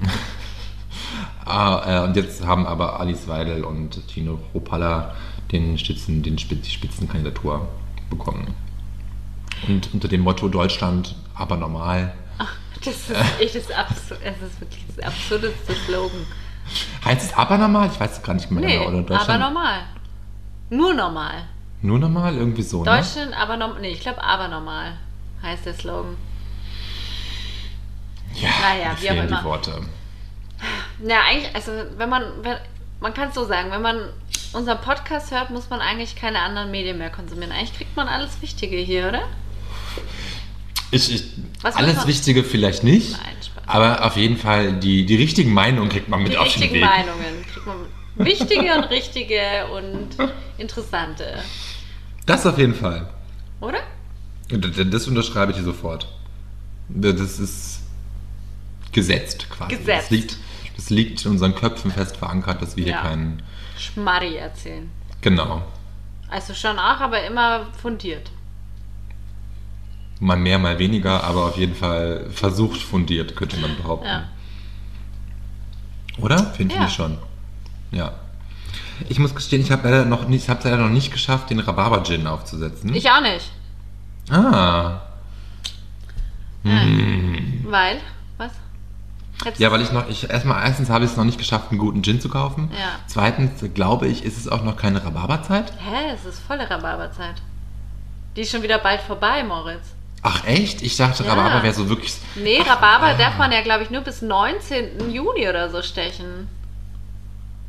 ah, äh, und jetzt haben aber Alice Weidel und Tino Ropalla den Spitzen, den Spitz, die Spitzenkandidatur bekommen. Und unter dem Motto Deutschland, aber normal. Das ist echt das, Absur das ist wirklich das absurdeste Slogan. Heißt es aber normal? Ich weiß es gar nicht mehr Nee, genau. Oder aber Deutschland normal. Nur normal. Nur normal? Irgendwie so, ne? Deutschland, aber normal. Nee, ich glaube, aber normal heißt der Slogan. Ja, Naja, wie auch immer. die Worte. Ja, eigentlich, also wenn man, wenn, man kann es so sagen, wenn man unseren Podcast hört, muss man eigentlich keine anderen Medien mehr konsumieren. Eigentlich kriegt man alles Wichtige hier, oder? Ich, ich, Was alles Wichtige vielleicht nicht, Nein, Spaß. aber auf jeden Fall die, die richtigen Meinungen kriegt man mit Die auf den richtigen Weg. Meinungen kriegt man. Wichtige und richtige und interessante. Das auf jeden Fall. Oder? Das unterschreibe ich dir sofort. Das ist gesetzt quasi. Gesetzt. Das liegt, das liegt in unseren Köpfen fest verankert, dass wir Ja. hier keinen. Schmarri erzählen. Genau. Also schon auch, aber immer fundiert. Mal mehr, mal weniger, aber auf jeden Fall versucht fundiert, könnte man behaupten. Ja. Oder? Finde Ja. ich schon. Ja. Ich muss gestehen, ich habe leider noch nicht, ich habe leider noch nicht geschafft, den Rhabarber Gin aufzusetzen. Ich auch nicht. ah. Weil? Was? Hättest- Ja, weil ich noch, ich erstmal erstens habe ich es noch nicht geschafft, einen guten Gin zu kaufen. Ja. Zweitens glaube ich, ist es auch noch keine Rhabarberzeit. Hä, es ist volle Rhabarberzeit. Die ist schon wieder bald vorbei, Moritz. Ach echt? Ich dachte, Ja. Rhabarber wäre so wirklich. Nee, Rhabarber darf man ja, glaube ich, nur bis 19. Juni oder so stechen.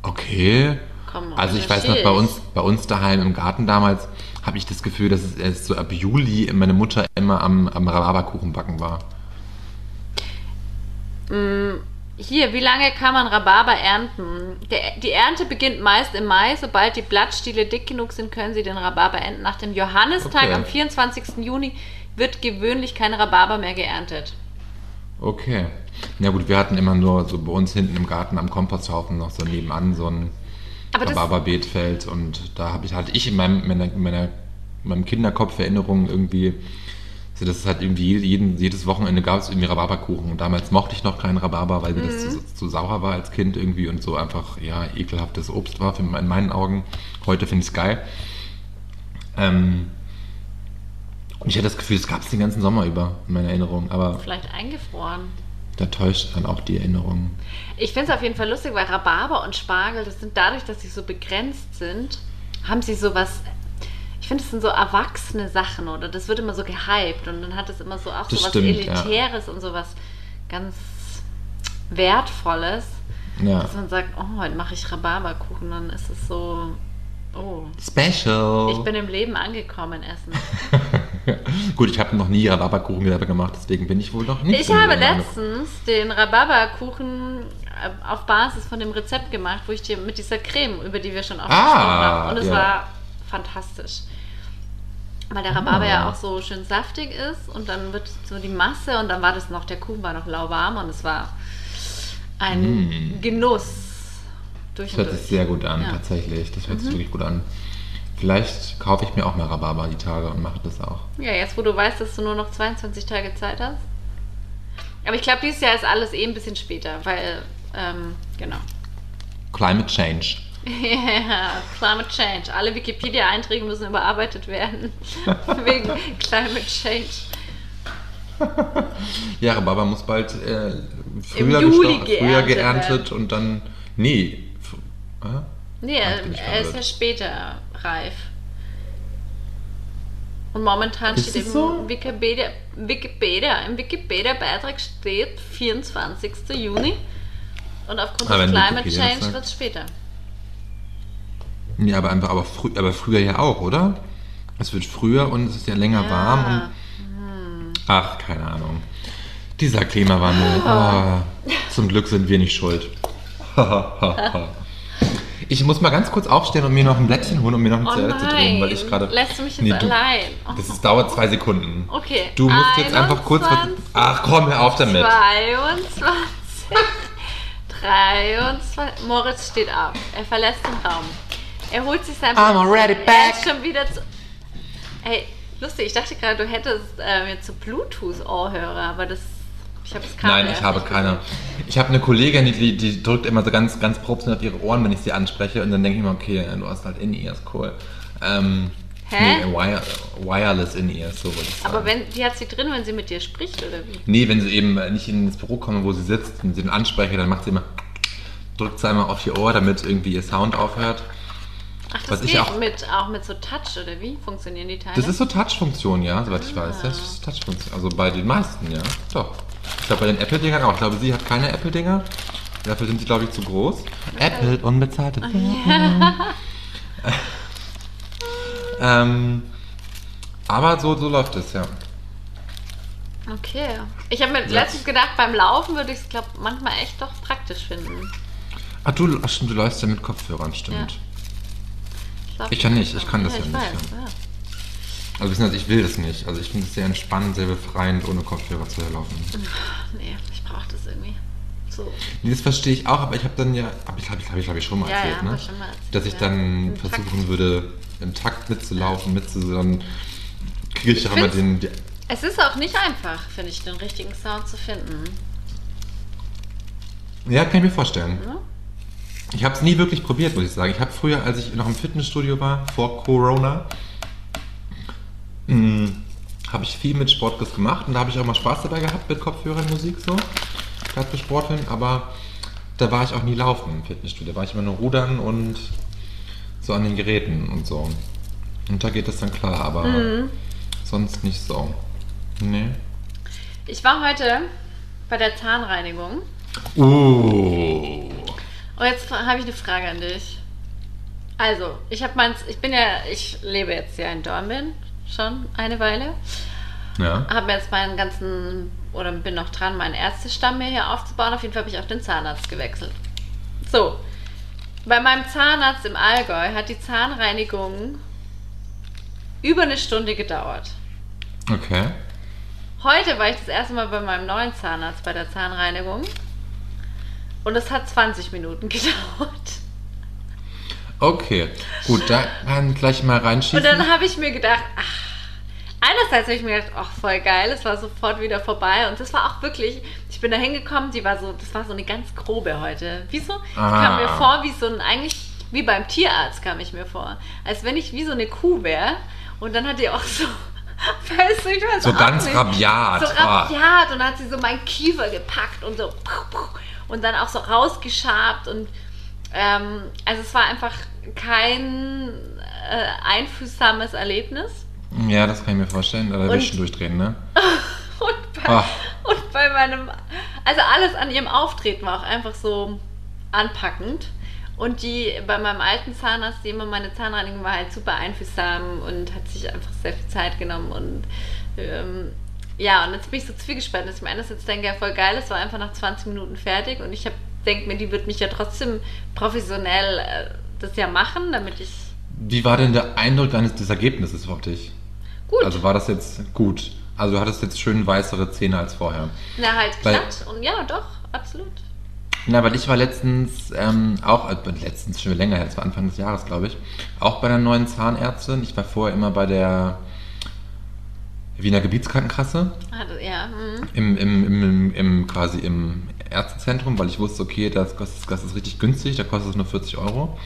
Okay. Komm, Also ich weiß noch, recherchiere bei uns, bei uns daheim im Garten damals habe ich das Gefühl, dass es erst so ab Juli meine Mutter immer am, am Rhabarberkuchen backen war. Hier, wie lange kann man Rhabarber ernten? Der, die Ernte beginnt meist im Mai. Sobald die Blattstiele dick genug sind, können Sie den Rhabarber ernten. Nach dem Johannistag Okay. am 24. Juni wird gewöhnlich kein Rhabarber mehr geerntet. Okay. Ja gut, wir hatten immer nur so bei uns hinten im Garten am Komposthaufen noch so nebenan so ein Aber das, Rhabarberbeetfeld und da habe ich halt ich in meinem, meiner, meiner, in meinem Kinderkopf Erinnerungen irgendwie, so das ist halt irgendwie jeden, jedes Wochenende gab es irgendwie Rhabarberkuchen und damals mochte ich noch keinen Rhabarber, weil mir das Mhm. zu, zu sauer war als Kind irgendwie und so einfach, ja, ekelhaftes Obst war für, in meinen Augen. Heute finde ich es geil. Ähm, und ich hatte das Gefühl, es gab es den ganzen Sommer über in meiner Erinnerung, aber vielleicht eingefroren. Da täuscht dann auch die Erinnerung. Ich finde es auf jeden Fall lustig, weil Rhabarber und Spargel, das sind dadurch, dass sie so begrenzt sind, haben sie sowas. Ich finde, es sind so erwachsene Sachen oder das wird immer so gehypt und dann hat es immer so auch Das so was stimmt, ja. Elitäres und sowas ganz Wertvolles, Ja. dass man sagt, oh, heute mache ich Rhabarberkuchen, dann ist es so, oh, Special. ich bin im Leben angekommen, Essen. Gut, ich habe noch nie Rhabarberkuchen selber gemacht, deswegen bin ich wohl noch nicht. Ich so habe letztens den Rhabarberkuchen äh, auf Basis von dem Rezept gemacht, wo ich dir mit dieser Creme, über die wir schon oft Ah, gesprochen haben. Und es ja. war fantastisch. Weil der Rhabarber Ah. ja auch so schön saftig ist und dann wird so die Masse und dann war das noch, der Kuchen war noch lauwarm und es war ein Mm. Genuss. Durch Das hört sich durch. sehr gut an, Ja. Mhm. tatsächlich. Das hört sich wirklich gut an. Vielleicht kaufe ich mir auch mal Rhabarber die Tage und mache das auch. Ja, jetzt wo du weißt, dass du nur noch 22 Tage Zeit hast. Aber ich glaube, dieses Jahr ist alles eh ein bisschen später, weil, ähm, genau. Climate Change. Ja, Climate Change. Alle Wikipedia-Einträge müssen überarbeitet werden. Wegen Climate Change. Ja, Rhabarber muss bald äh, früher, gesta- früher geerntet geerntet und dann. Nee. äh? Nee, er, ist ja später reif. Und momentan Ist steht im so? Wikipedia, Wikipedia, im Wikipedia-Beitrag steht 24. Juni. Und aufgrund Aber des Climate Wikipedia Change wird es später. Nee, aber einfach, aber, frü aber früher ja auch, oder? Es wird früher und es ist ja länger Ja. warm und. Ach, keine Ahnung. Dieser Klimawandel. Oh, zum Glück sind wir nicht schuld. ich muss mal ganz kurz aufstehen und mir noch ein Blättchen holen, um mir noch eine Oh Zigarette zu drehen, weil ich nein, gerade. lässt du mich jetzt Nee, du- allein? Oh. Das ist, dauert zwei Sekunden. Okay. Du musst jetzt einfach kurz. was- 21, Ach komm, hör auf damit. 22, 23. Moritz steht auf. Er verlässt den Raum. Er holt sich sein I'm already Er back. ist schon wieder zu. Ey, lustig, ich dachte gerade, du hättest ähm, jetzt so Bluetooth-Ohrhörer, aber das. Ich habe das Kabel Nein, ich habe keine. Ich habe eine Kollegin, die, die, drückt immer so ganz, ganz professionell auf ihre Ohren, wenn ich sie anspreche. Und dann denke ich mir, okay, du hast halt In-Ears, cool. Ähm, Hä? Nee, wire, Wireless In-Ears, so würde ich sagen. Aber wenn, die hat sie drin, wenn sie mit dir spricht, oder wie? Nee, wenn sie eben nicht ins Büro kommen, wo sie sitzt und sie den anspreche, dann macht sie immer, drückt sie einmal auf ihr Ohr, damit irgendwie ihr Sound aufhört. Ach, das Was geht auch- mit, auch mit so Touch, oder wie? Funktionieren die Teile? Das ist so Touch-Funktion, ja, soweit ich weiß. Das ist Touch-Funktion. Also bei den meisten, ja. Doch. Ich glaube bei den Apple-Dingern auch. Ich glaube, sie hat keine Apple-Dinger. Dafür sind sie, glaube ich, zu groß. Apple, unbezahlte Werbung. ähm, aber so, so läuft es, ja. Okay. Ich habe mir Ja. letztens gedacht, beim Laufen würde ich es, glaube manchmal echt doch praktisch finden. Ach, du, ach, stimmt, du läufst ja mit Kopfhörern, stimmt. glaub, Ich kann nicht, ich kann das ja ich nicht, Weiß, ja. Ja. Also, beziehungsweise ich will das nicht. Also ich finde es sehr entspannend, sehr befreiend, ohne Kopfhörer zu laufen. Nee, ich brauche das irgendwie. So. Nee, das verstehe ich auch, aber ich habe dann ja, hab ich habe ich, hab ich, glaube ich, schon mal Ja, erzählt, ja, ne? schon mal erzählt, dass ich ja. dann Im Takt. versuchen würde, im Takt mitzulaufen, mitzusondern, kriege ich, auch immer den, die, Es ist auch nicht einfach, finde ich, den richtigen Sound zu finden. Ja, kann ich mir vorstellen. Ne? Ich habe es nie wirklich probiert, muss ich sagen. Ich habe früher, als ich noch im Fitnessstudio war, vor Corona, mh, habe ich viel mit Sportkurs gemacht und da habe ich auch mal Spaß dabei gehabt mit Kopfhörern, Musik so, gerade für Sporteln, aber da war ich auch nie laufen im Fitnessstudio. Da war ich immer nur rudern und so an den Geräten und so. Und da geht das dann klar, aber Mhm. sonst nicht so. Nee. Ich war heute bei der Zahnreinigung Uh. und jetzt habe ich eine Frage an dich. Also, ich habe meins, ich bin ja, ich lebe jetzt ja in Dornbirn schon eine Weile. Ja. Habe mir jetzt meinen ganzen oder bin noch dran, meinen Ärztestamm mir hier aufzubauen. Auf jeden Fall habe ich auf den Zahnarzt gewechselt. So, bei meinem Zahnarzt im Allgäu hat die Zahnreinigung über eine Stunde gedauert. Okay. Heute war ich das erste Mal bei meinem neuen Zahnarzt bei der Zahnreinigung. Und es hat 20 Minuten gedauert. Okay, gut, da kann ich gleich mal reinschießen. Und dann habe ich mir gedacht, ach, einerseits habe ich mir gedacht, ach, voll geil, es war sofort wieder vorbei. Und das war auch wirklich, ich bin da hingekommen, die war so, das war so eine ganz grobe heute. Wieso? Ich Ah. kam mir vor wie so ein, eigentlich wie beim Tierarzt kam ich mir vor. Als wenn ich wie so eine Kuh wäre. Und dann hat die auch so, weißt du, ich weiß So ganz nicht. rabiat. So Ah. rabiat. Und dann hat sie so meinen Kiefer gepackt und so, und dann auch so rausgeschabt. Und ähm, also es war einfach kein äh, einfühlsames Erlebnis. Ja, das kann ich mir vorstellen. Da Und- Wischen durchdrehen, ne? Und bei, Ah. und bei meinem, also alles an ihrem Auftreten war auch einfach so anpackend. Und die bei meinem alten Zahnarzt, die immer meine Zahnreinigung war halt super einfühlsam und hat sich einfach sehr viel Zeit genommen. Und ähm, ja, und jetzt bin ich so zwiegespalten, dass ich mir einerseits denke, ja voll geil, es war einfach nach 20 Minuten fertig und ich denke mir, die wird mich ja trotzdem professionell äh, das ja machen, damit ich Wie war denn der Eindruck deines des Ergebnisses auf dich? gut, Also war das jetzt gut? Also du hattest jetzt schön weißere Zähne als vorher. na halt weil- glatt und ja, doch, absolut. Na, weil ich war letztens ähm, auch, äh, letztens schon länger her, das war Anfang des Jahres, glaube ich, auch bei einer neuen Zahnärztin. Ich war vorher immer bei der Wiener Gebietskrankenkasse Also, ja, im, im, im, im, im quasi im Ärztezentrum, weil ich wusste, okay, das, kostet, das ist richtig günstig, da kostet es nur 40 Euro.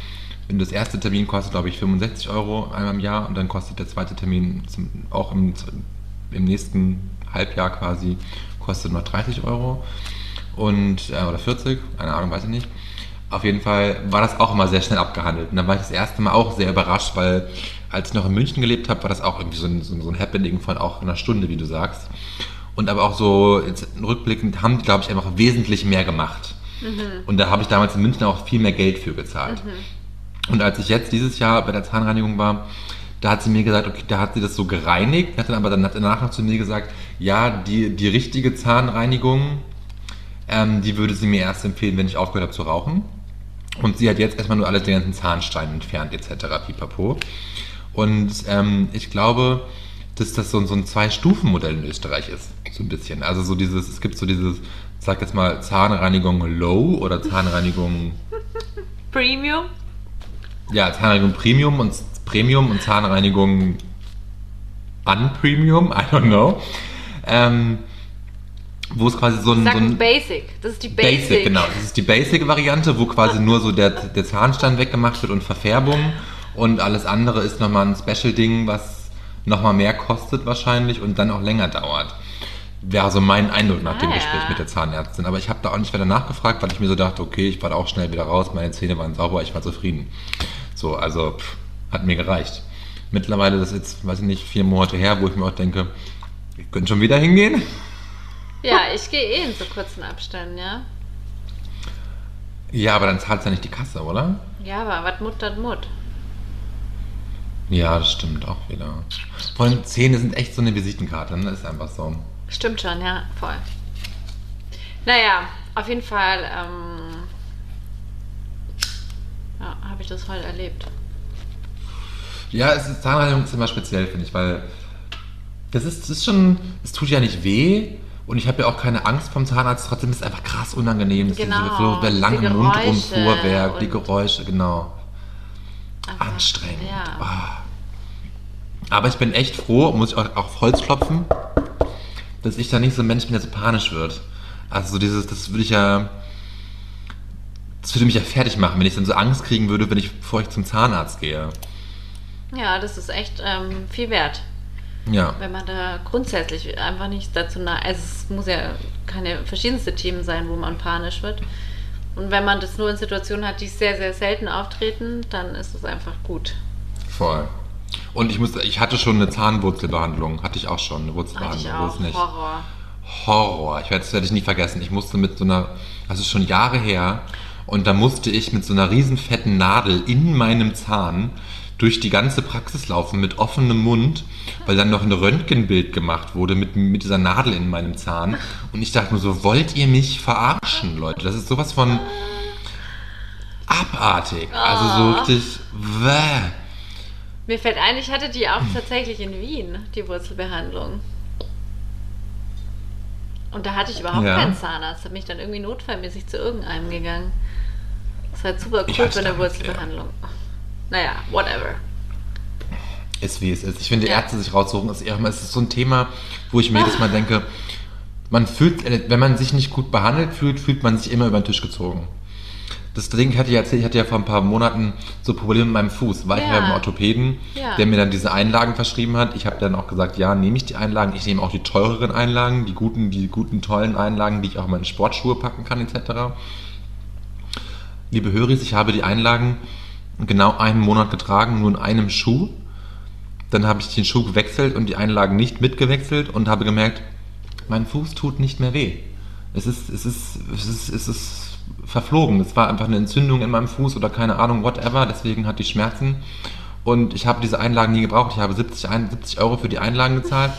Und das erste Termin kostet, glaube ich, 65 Euro einmal im Jahr und dann kostet der zweite Termin zum, auch im, im nächsten Halbjahr quasi kostet noch 30 Euro und äh, oder 40, keine Ahnung, weiß ich nicht. Auf jeden Fall war das auch immer sehr schnell abgehandelt. Und dann war ich das erste Mal auch sehr überrascht, weil als ich noch in München gelebt habe, war das auch irgendwie so ein, so ein, Happening von auch einer Stunde, wie du sagst. Und aber auch so rückblickend haben glaube ich, einfach wesentlich mehr gemacht. Und da habe ich damals in München auch viel mehr Geld für gezahlt. Und als ich jetzt dieses Jahr bei der Zahnreinigung war, da hat sie mir gesagt, okay, da hat sie das so gereinigt, hat dann aber dann hat danach noch zu mir gesagt, ja, die, die richtige Zahnreinigung, ähm, die würde sie mir erst empfehlen, wenn ich aufgehört habe zu rauchen. Und sie hat jetzt erstmal nur alles den ganzen Zahnstein entfernt, etc. pipapo. Und ähm, ich glaube, dass das so, so ein Zwei-Stufen-Modell in Österreich ist. So ein bisschen. Also so dieses, es gibt so dieses, sag jetzt mal, Zahnreinigung Low oder Zahnreinigung Premium. ja, Zahnreinigung Premium und Premium und Zahnreinigung Unpremium, I don't know. Ähm, wo es quasi so ein, Sag so ein Basic. Das ist die Basic. Basic. genau. Das ist die Basic-Variante, wo quasi nur so der, der Zahnstein weggemacht wird und Verfärbung. Und alles andere ist nochmal ein Special-Ding, was nochmal mehr kostet wahrscheinlich und dann auch länger dauert. Wäre so mein Eindruck nach dem Ah, Gespräch ja. mit der Zahnärztin. Aber ich habe da auch nicht weiter nachgefragt, weil ich mir so dachte, okay, ich war da auch schnell wieder raus, meine Zähne waren sauber, ich war zufrieden. So, also pff, hat mir gereicht. Mittlerweile, das ist jetzt, weiß ich nicht, vier Monate her, wo ich mir auch denke, wir können schon wieder hingehen. Ja, ich gehe eh in so kurzen Abständen, ja. Ja, aber dann zahlt ja nicht die Kasse, oder? Ja, aber was Mut, das Mut. Ja, das stimmt auch wieder. Vor allem Zähne sind echt so eine Visitenkarte, ne? Das ist einfach so. Stimmt schon, ja, voll. Naja, auf jeden Fall ähm, ja, habe ich das heute erlebt. Ja, es ist, Zahnreinigung ist immer speziell, finde ich, weil das ist, das ist schon, es tut ja nicht weh und ich habe ja auch keine Angst vom Zahnarzt, trotzdem ist es einfach krass unangenehm. Das Genau, ist so der lange die Mundumfuhrwerk, die Geräusche, genau. Einfach, Anstrengend. Ja. Ah. Aber ich bin echt froh, muss ich auch auf Holz klopfen, dass ich da nicht so ein Mensch bin, der so panisch wird. Also so dieses, das würde ich ja, das würde mich ja fertig machen, wenn ich dann so Angst kriegen würde, wenn ich, bevor ich zum Zahnarzt gehe. ja, das ist echt ähm, viel wert, Ja. wenn man da grundsätzlich einfach nicht dazu nah. Also es muss ja keine verschiedenste Themen sein, wo man panisch wird. Und wenn man das nur in Situationen hat, die sehr, sehr selten auftreten, dann ist es einfach gut. Voll. Und ich musste, ich hatte schon eine Zahnwurzelbehandlung, hatte ich auch schon, eine Hatte Wurzelbehandlung, ich wo auch. nicht. Horror. Horror. Ich werde das werde ich nie vergessen. Ich musste mit so einer, das ist schon Jahre her, und da musste ich mit so einer riesen fetten Nadel in meinem Zahn durch die ganze Praxis laufen mit offenem Mund, weil dann noch ein Röntgenbild gemacht wurde mit, mit dieser Nadel in meinem Zahn. Und ich dachte nur so, wollt ihr mich verarschen, Leute? Das ist sowas von abartig. Also so richtig, wäh. Mir fällt ein, ich hatte die auch tatsächlich in Wien, die Wurzelbehandlung. Und da hatte ich überhaupt Ja. keinen Zahnarzt. Da bin ich dann irgendwie notfallmäßig zu irgendeinem gegangen. Das war halt super cool für eine nicht, Wurzelbehandlung. Naja, whatever. ist wie es ist. Ich finde, Ja. Ärzte sich raussuchen, ist eher, es ist so ein Thema, wo ich mir jedes Mal denke, man fühlt, wenn man sich nicht gut behandelt fühlt, fühlt man sich immer über den Tisch gezogen. Das Ding, ich hatte ja erzählt, ich hatte ja vor ein paar Monaten so Probleme mit meinem Fuß. War ich ja beim Orthopäden, Ja. der mir dann diese Einlagen verschrieben hat. Ich habe dann auch gesagt, ja, nehme ich die Einlagen. Ich nehme auch die teureren Einlagen, die guten, die guten, tollen Einlagen, die ich auch in meine Sportschuhe packen kann, etc. Liebe Höris, ich habe die Einlagen genau einen Monat getragen, nur in einem Schuh. Dann habe ich den Schuh gewechselt und die Einlagen nicht mitgewechselt und habe gemerkt, mein Fuß tut nicht mehr weh. Es ist, es ist, es ist, es ist verflogen. Es war einfach eine Entzündung in meinem Fuß oder keine Ahnung, whatever. Deswegen hatte ich Schmerzen. Und ich habe diese Einlagen nie gebraucht. Ich habe 70, ein- 70 Euro für die Einlagen gezahlt.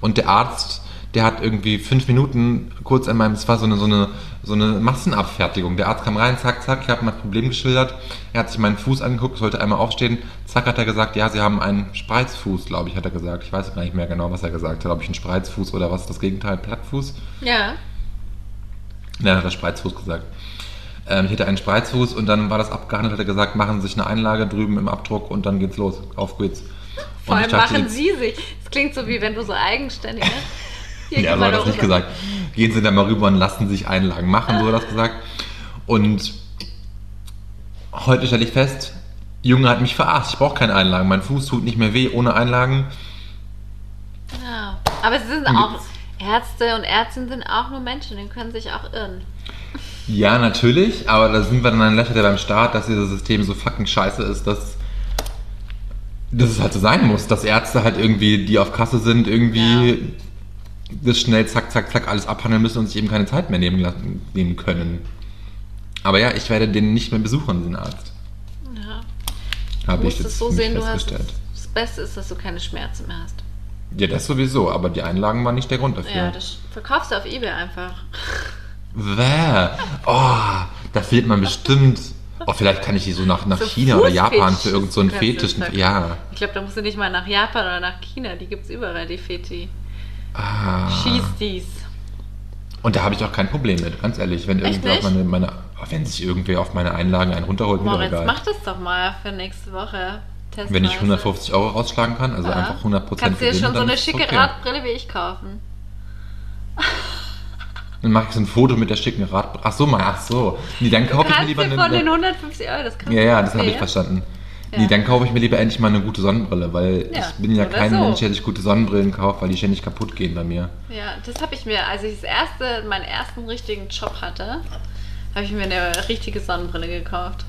Und der Arzt, der hat irgendwie fünf Minuten kurz an meinem, es war so eine, so eine, so eine Massenabfertigung. Der Arzt kam rein, zack, zack, ich habe mein Problem geschildert. Er hat sich meinen Fuß angeguckt, ich wollte einmal aufstehen. Zack, hat er gesagt, ja, Sie haben einen Spreizfuß, glaube ich, hat er gesagt. Ich weiß gar nicht mehr genau, was er gesagt hat. Ob ich einen Spreizfuß oder was das Gegenteil, Plattfuß? Ja. Ja, hat er Spreizfuß gesagt. Ähm, ich hatte einen Spreizfuß und dann war das abgehandelt, hat er gesagt, machen Sie sich eine Einlage drüben im Abdruck und dann geht's los. Auf geht's. Vor allem dachte machen sie sich. Es klingt so wie wenn du so eigenständig, ne? Hier, Ja, so mal hat er da das nicht gesagt. Gehen Sie da mal rüber und lassen sich Einlagen machen, so hat er das gesagt. Und heute stelle ich fest, Junge hat mich verarscht. Ich brauche keine Einlagen. Mein Fuß tut nicht mehr weh ohne Einlagen. Ja. Aber sie sind auch, Ärzte und Ärztinnen sind auch nur Menschen, die können sich auch irren. Ja, natürlich, aber da sind wir dann an der Stelle beim Start, dass dieses System so fucking scheiße ist, dass, dass es halt so sein muss, dass Ärzte halt irgendwie, die auf Kasse sind, irgendwie das schnell zack, zack, zack alles abhandeln müssen und sich eben keine Zeit mehr nehmen, lassen, nehmen können. Aber ja, ich werde den nicht mehr besuchen, den Arzt. Ja. Habe ich es jetzt so sehen, du hast festgestellt. das Beste ist, dass du keine Schmerzen mehr hast. Ja, das sowieso, aber die Einlagen waren nicht der Grund dafür. Ja, das verkaufst du auf Ebay einfach. Bäh. Oh, da fehlt man bestimmt. Oh, vielleicht kann ich die so nach, nach So China oder Japan für irgendeinen so einen Fetisch. Ja. Ich glaube, da musst du nicht mal nach Japan oder nach China. Die gibt es überall, die Feti. Ah. Schieß dies. Und da habe ich auch kein Problem mit, ganz ehrlich. Wenn irgendwer auf meine, meine, wenn sich irgendwer auf meine Einlagen einen runterholt, mir egal. mach das doch mal für nächste Woche. Testweise. Wenn ich 150 Euro rausschlagen kann, also Ja. einfach 100% Kannst du dir schon so eine schicke okay. Radbrille wie ich kaufen. Dann mache ich so ein Foto mit der schicken Rad. Ach so, mal, ach so. Nee, dann kaufe ich mir lieber eine. von den eine 150 Euro, das kannst ja, ja, das habe ich verstanden. Ja. Nee, dann kaufe ich mir lieber endlich mal eine gute Sonnenbrille, weil Ja, ich bin ja kein so. Mensch, der sich gute Sonnenbrillen kauft, weil die ständig kaputt gehen bei mir. Ja, das habe ich mir, als ich das erste, meinen ersten richtigen Job hatte, habe ich mir eine richtige Sonnenbrille gekauft.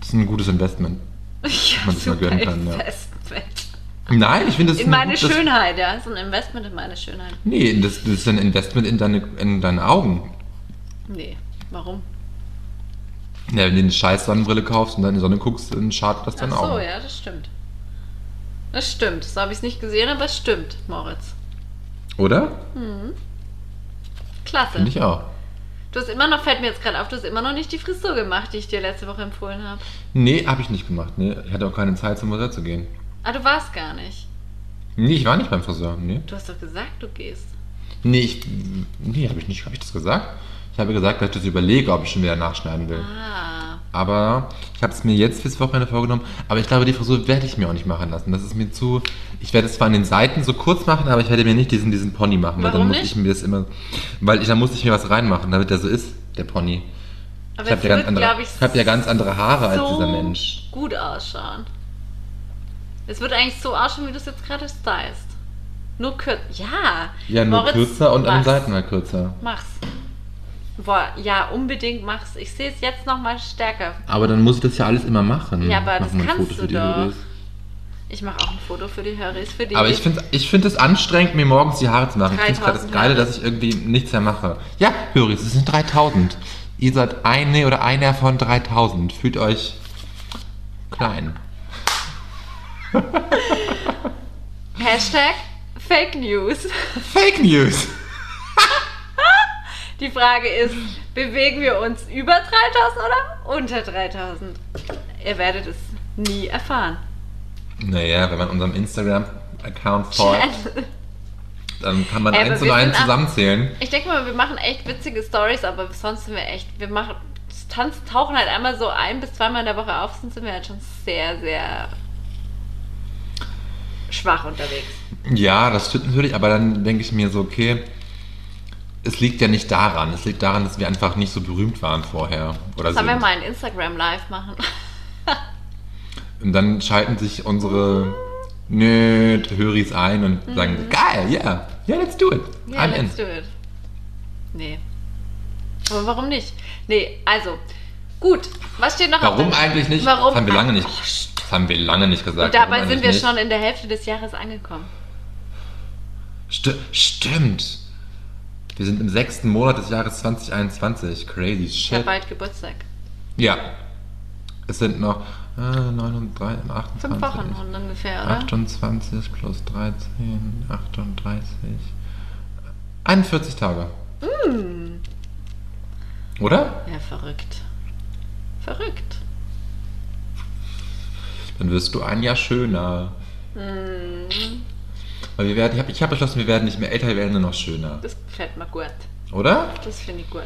Das ist ein gutes Investment. Ja, man sich mal gönnen kann, ja. Investment. Nein, ich finde das ist In ein meine gutes- Schönheit, ja. So ein Investment in meine Schönheit. Nee, das, das ist ein Investment in deine, in deine Augen. Nee, warum? Ja, wenn du eine scheiß Sonnenbrille kaufst und dann in die Sonne guckst, dann schadet das Ach deinen so, Augen. ja, das stimmt. Das stimmt. So habe ich es nicht gesehen, aber es stimmt, Moritz. Oder? Klasse. Finde ich auch. Du hast immer noch, fällt mir jetzt gerade auf, du hast immer noch nicht die Frisur gemacht, die ich dir letzte Woche empfohlen habe. Nee, habe ich nicht gemacht. Nee, ich hatte auch keine Zeit, zum Friseur zu gehen. Ah, du warst gar nicht. Nee, ich war nicht beim Friseur. Nee. Du hast doch gesagt, du gehst. Nee, ich, nee habe ich nicht. Habe ich das gesagt? Ich habe gesagt, dass ich das überlege, ob ich schon wieder nachschneiden will. Ah. Aber ich habe es mir jetzt fürs Wochenende vorgenommen. Aber ich glaube, die Frisur werde ich mir auch nicht machen lassen. Das ist mir zu. Ich werde es zwar an den Seiten so kurz machen, aber ich werde mir nicht diesen, diesen Pony machen. weil dann Warum muss nicht? ich mir das immer. Weil ich, dann muss ich mir was reinmachen, damit der so ist, der Pony. Aber ich habe ja, ganz andere- ich, ich hab ja ganz andere Haare als so dieser Mensch. gut ausschauen. Es wird eigentlich so ausschauen, wie du es jetzt gerade stylst. Nur kürzer. Ja. Ja, nur Moritz, kürzer und an den. Seiten halt kürzer. Mach's. Boah, ja, unbedingt mach's. Ich sehe es jetzt nochmal stärker. Aber dann muss ich das ja alles immer machen. Ja, aber Mach das mal kannst du doch. Ich mache auch ein Foto für die Höris, für die. Aber ich finde ich find es anstrengend, mir morgens die Haare zu machen. Ich finde es gerade das 3000 Geile, dass ich irgendwie nichts mehr mache. Ja, Höris, es sind 3000. Ihr seid eine oder einer von 3000. Fühlt euch klein. Hashtag Fake News. Fake News. Die Frage ist, bewegen wir uns über 3000 oder unter 3000? Ihr werdet es nie erfahren. Naja, wenn man unserem Instagram-Account folgt, dann kann man eins und eins zusammenzählen. Ich denke mal, wir machen echt witzige Stories, aber sonst sind wir echt, wir machen, tanz, tauchen halt einmal so ein bis zweimal in der Woche auf, sonst sind wir halt schon sehr, sehr schwach unterwegs. Ja, das stimmt natürlich, aber dann denke ich mir so, okay, es liegt ja nicht daran. Es liegt daran, dass wir einfach nicht so berühmt waren vorher. Oder Sollen wir mal ein Instagram Live machen? Und dann schalten sich unsere Nerd-Höris ein und sagen, geil, yeah, yeah, let's do it. Ja, I'm in. let's do it. Nee. Aber warum nicht? Nee, also, gut. Was steht noch auf Warum der- eigentlich nicht? Warum? Das haben wir lange nicht, st- das haben wir lange nicht gesagt. Und dabei sind wir eigentlich schon in der Hälfte des Jahres angekommen. nicht? Sti stimmt. Wir sind im sechsten Monat des Jahres 2021. Crazy Ich habe shit. bald Geburtstag. Ja. Es sind noch äh, 39, 28. Fünf Wochen ungefähr, oder? 28 plus 13, 38. 41 Tage. Mm. Oder? Ja, verrückt. Verrückt. Dann wirst du ein Jahr schöner. Mm. Weil wir werden, ich habe ich hab beschlossen, wir werden nicht mehr älter, wir werden nur noch schöner. Das gefällt mir gut. Oder? Das finde ich gut.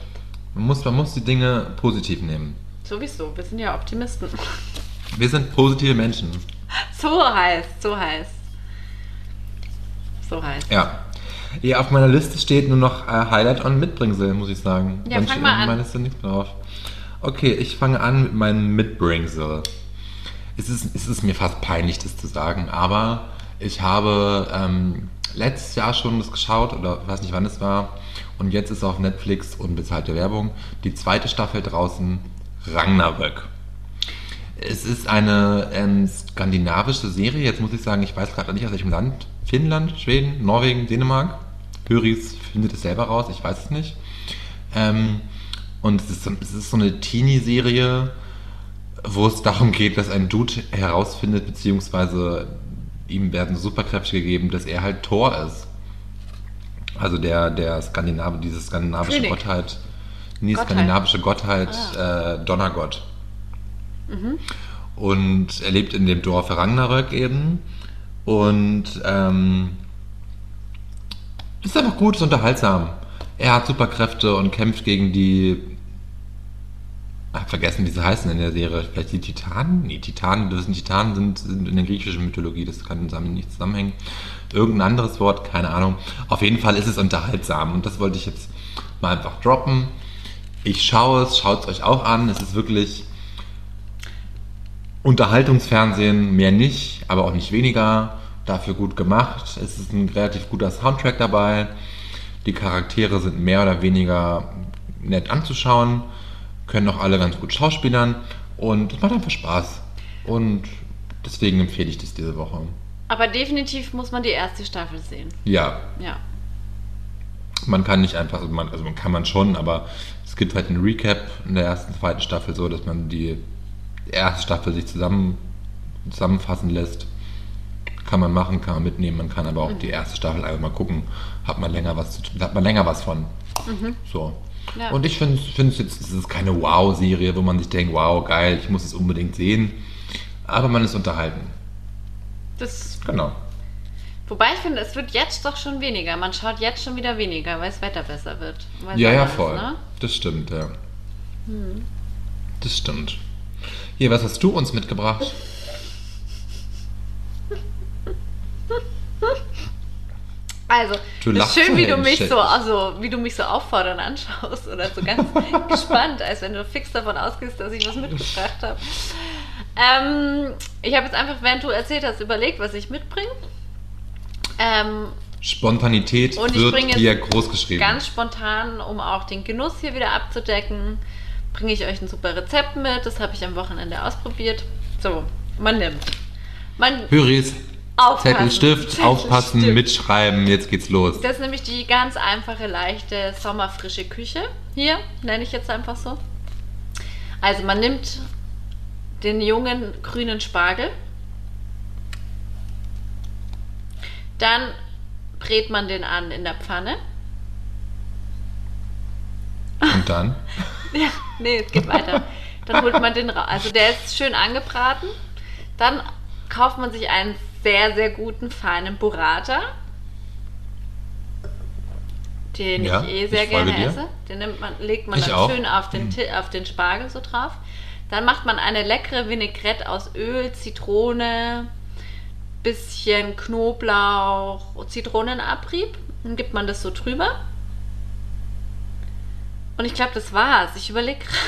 Man muss, man muss die Dinge positiv nehmen. Sowieso, wir sind ja Optimisten. Wir sind positive Menschen. So heiß, so heiß. So heiß. Ja. Ja, auf meiner Liste steht nur noch äh, Highlight und Mitbringsel, muss ich sagen. Ja, Dann fang mal an. meiner Liste nichts drauf. Okay, ich fange an mit meinem Mitbringsel. Es ist, es ist mir fast peinlich, das zu sagen, aber ich habe ähm, letztes Jahr schon das geschaut, oder weiß nicht wann es war, und jetzt ist auf Netflix unbezahlte Werbung die zweite Staffel draußen, Ragnarök. Es ist eine ähm, skandinavische Serie. Jetzt muss ich sagen, ich weiß gerade nicht aus welchem Land. Finnland, Schweden, Norwegen, Dänemark. Höris findet es selber raus, ich weiß es nicht. Ähm, und es ist, so- es ist so eine Teenie-Serie, wo es darum geht, dass ein Dude herausfindet, beziehungsweise ihm werden Superkräfte gegeben, dass er halt Thor ist. Also der, der Skandinave, diese skandinavische König. Gottheit, nee, Gottheit. skandinavische Gottheit, äh, Donnergott. Und er lebt in dem Dorf Ragnarök eben. Und ähm, ist einfach gut, ist unterhaltsam. Er hat Superkräfte und kämpft gegen die. Hab vergessen, wie sie heißen in der Serie. Vielleicht die Titanen? Nee, Titanen, das sind Titanen sind, sind in der griechischen Mythologie, das kann damit nicht zusammenhängen. Irgendein anderes Wort, keine Ahnung. Auf jeden Fall ist es unterhaltsam und das wollte ich jetzt mal einfach droppen. Ich schaue es, schaut es euch auch an. Es ist wirklich Unterhaltungsfernsehen, mehr nicht, aber auch nicht weniger. Dafür gut gemacht. Es ist ein relativ guter Soundtrack dabei. Die Charaktere sind mehr oder weniger nett anzuschauen, können auch alle ganz gut schauspielern und es macht einfach Spaß. Und deswegen empfehle ich das diese Woche. Aber definitiv muss man die erste Staffel sehen. Ja, Ja. man kann nicht einfach, also man, also man kann man schon, aber es gibt halt einen Recap in der ersten, zweiten Staffel so, dass man die erste Staffel sich zusammen, zusammenfassen lässt. Kann man machen, kann man mitnehmen, man kann aber auch die erste Staffel einfach mal gucken, hat man länger was zu hat man länger was von. So. Ja. Und ich finde es jetzt, es ist keine Wow-Serie, wo man sich denkt, wow, geil, ich muss es unbedingt sehen. Aber man ist unterhalten. Das, Genau. wobei ich finde, es wird jetzt doch schon weniger. Man schaut jetzt schon wieder weniger, weil das Wetter besser wird. Weil Ja, ja, Sommer ist, voll. ne? Das stimmt, ja. Das stimmt. Hier, was hast du uns mitgebracht? Also, Du ist schön, wie du mich so, also, wie du mich so auffordernd anschaust oder so ganz gespannt, als wenn du fix davon ausgehst, dass ich was mitgebracht habe. Ähm, ich habe jetzt einfach, während du erzählt hast, überlegt, was ich mitbringe. Ähm, Spontanität Und ich wird hier groß geschrieben. ganz spontan, um auch den Genuss hier wieder abzudecken, bringe ich euch ein super Rezept mit. Das habe ich am Wochenende ausprobiert. So, man nimmt. Man Höris, aufpassen. Zettel, Stift, Zettel, aufpassen, Stift. mitschreiben, jetzt geht's los. Das ist nämlich die ganz einfache, leichte, sommerfrische Küche. Hier, nenne ich jetzt einfach so. Also man nimmt den jungen grünen Spargel, Dann brät man den an in der Pfanne. Und dann? Ja, nee, es geht weiter. Dann holt man den raus. Also der ist schön angebraten. Dann kauft man sich einen sehr, sehr guten, feinen Burrata. Den Ja, ich eh sehr ich gerne esse. Den nimmt man, legt man Ich dann auch. schön auf den. Ti- auf den Spargel so drauf. Dann macht man eine leckere Vinaigrette aus Öl, Zitrone, bisschen Knoblauch, Zitronenabrieb. Dann gibt man das so drüber. Und ich glaube, das war's. Ich überlege gerade,